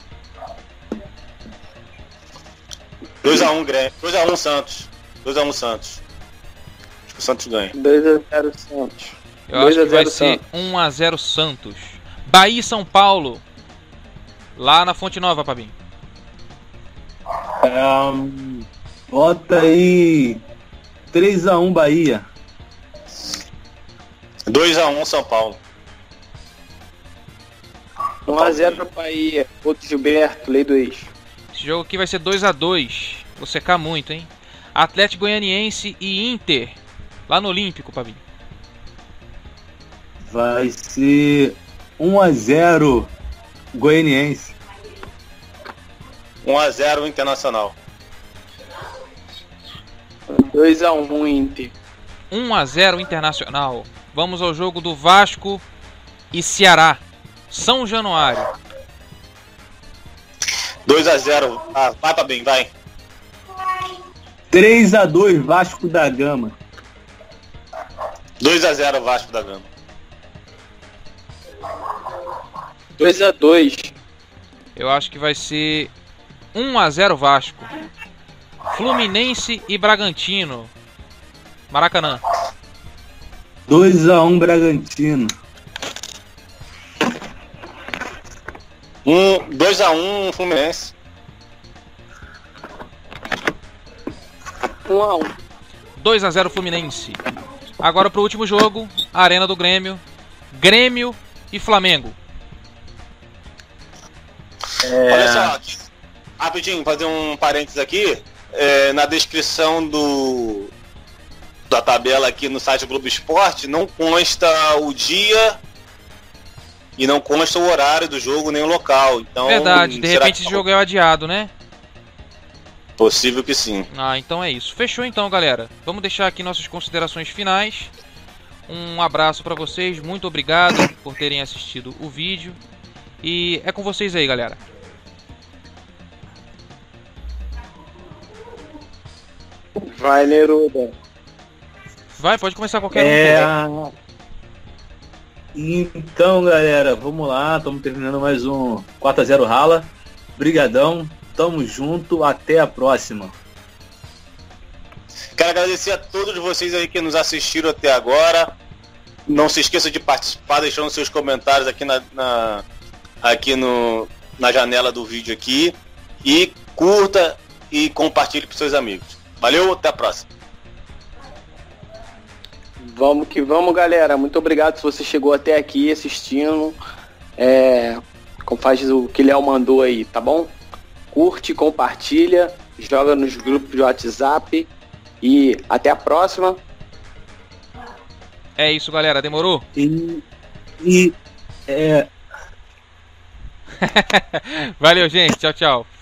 2x1 Grêmio. 2x1 Santos. 2x1 Santos. Acho que o Santos ganha. 2 a 0 Santos. Eu acho 2 a que vai 0 ser 1x0 Santos. Bahia e São Paulo, lá na Fonte Nova, Pabinho. É, um, bota aí 3x1 Bahia. 2x1 São Paulo. 1 a 0 pro Bahia. Outro Gilberto, lei do ex. Esse jogo aqui vai ser 2x2. Vou secar muito, hein? Atlético Goianiense e Inter, lá no Olímpico, Pabinho. Vai ser 1x0 Goianiense. 1x0 Internacional. 2 a 1 Inter. 1x0 Internacional. Vamos ao jogo do Vasco e Ceará. São Januário. 2x0. Ah, vai pra bem, vai. 3x2 Vasco da Gama. 2x0 Vasco da Gama. 2 a 2 Eu acho que vai ser 1x0 Vasco. Fluminense e Bragantino. Maracanã. 2x1 Bragantino. Um, 2x1 Fluminense. 1 a 1 2x0 Fluminense. Agora pro último jogo, Arena do Grêmio. Grêmio e Flamengo. Olha só, aqui, rapidinho, fazer um parênteses aqui. É, na descrição do da tabela aqui no site do Globo Esporte não consta o dia e não consta o horário do jogo nem o local. Então, Verdade, de repente que- esse jogo é adiado, né? Possível que sim. Ah, então é isso. Fechou então, galera. Vamos deixar aqui nossas considerações finais. Um abraço pra vocês, muito obrigado por terem assistido o vídeo. E é com vocês aí, galera. Vai, Neruda. Vai, pode começar qualquer É. um. Então, galera, vamos lá. Estamos terminando mais um 4x0 Rala. Brigadão. Tamo junto. Até a próxima. Quero agradecer a todos vocês aí que nos assistiram até agora. Não se esqueça de participar, deixando seus comentários aqui na, na- aqui no, na janela do vídeo aqui. E curta, e compartilhe para seus amigos. Valeu, até a próxima. Vamos que vamos, galera. Muito obrigado se você chegou até aqui assistindo. É, como faz o que Léo mandou aí, tá bom? Curte, compartilha, joga nos grupos de WhatsApp e até a próxima. É isso, galera. Demorou? E, e é, Valeu, gente. Tchau, tchau.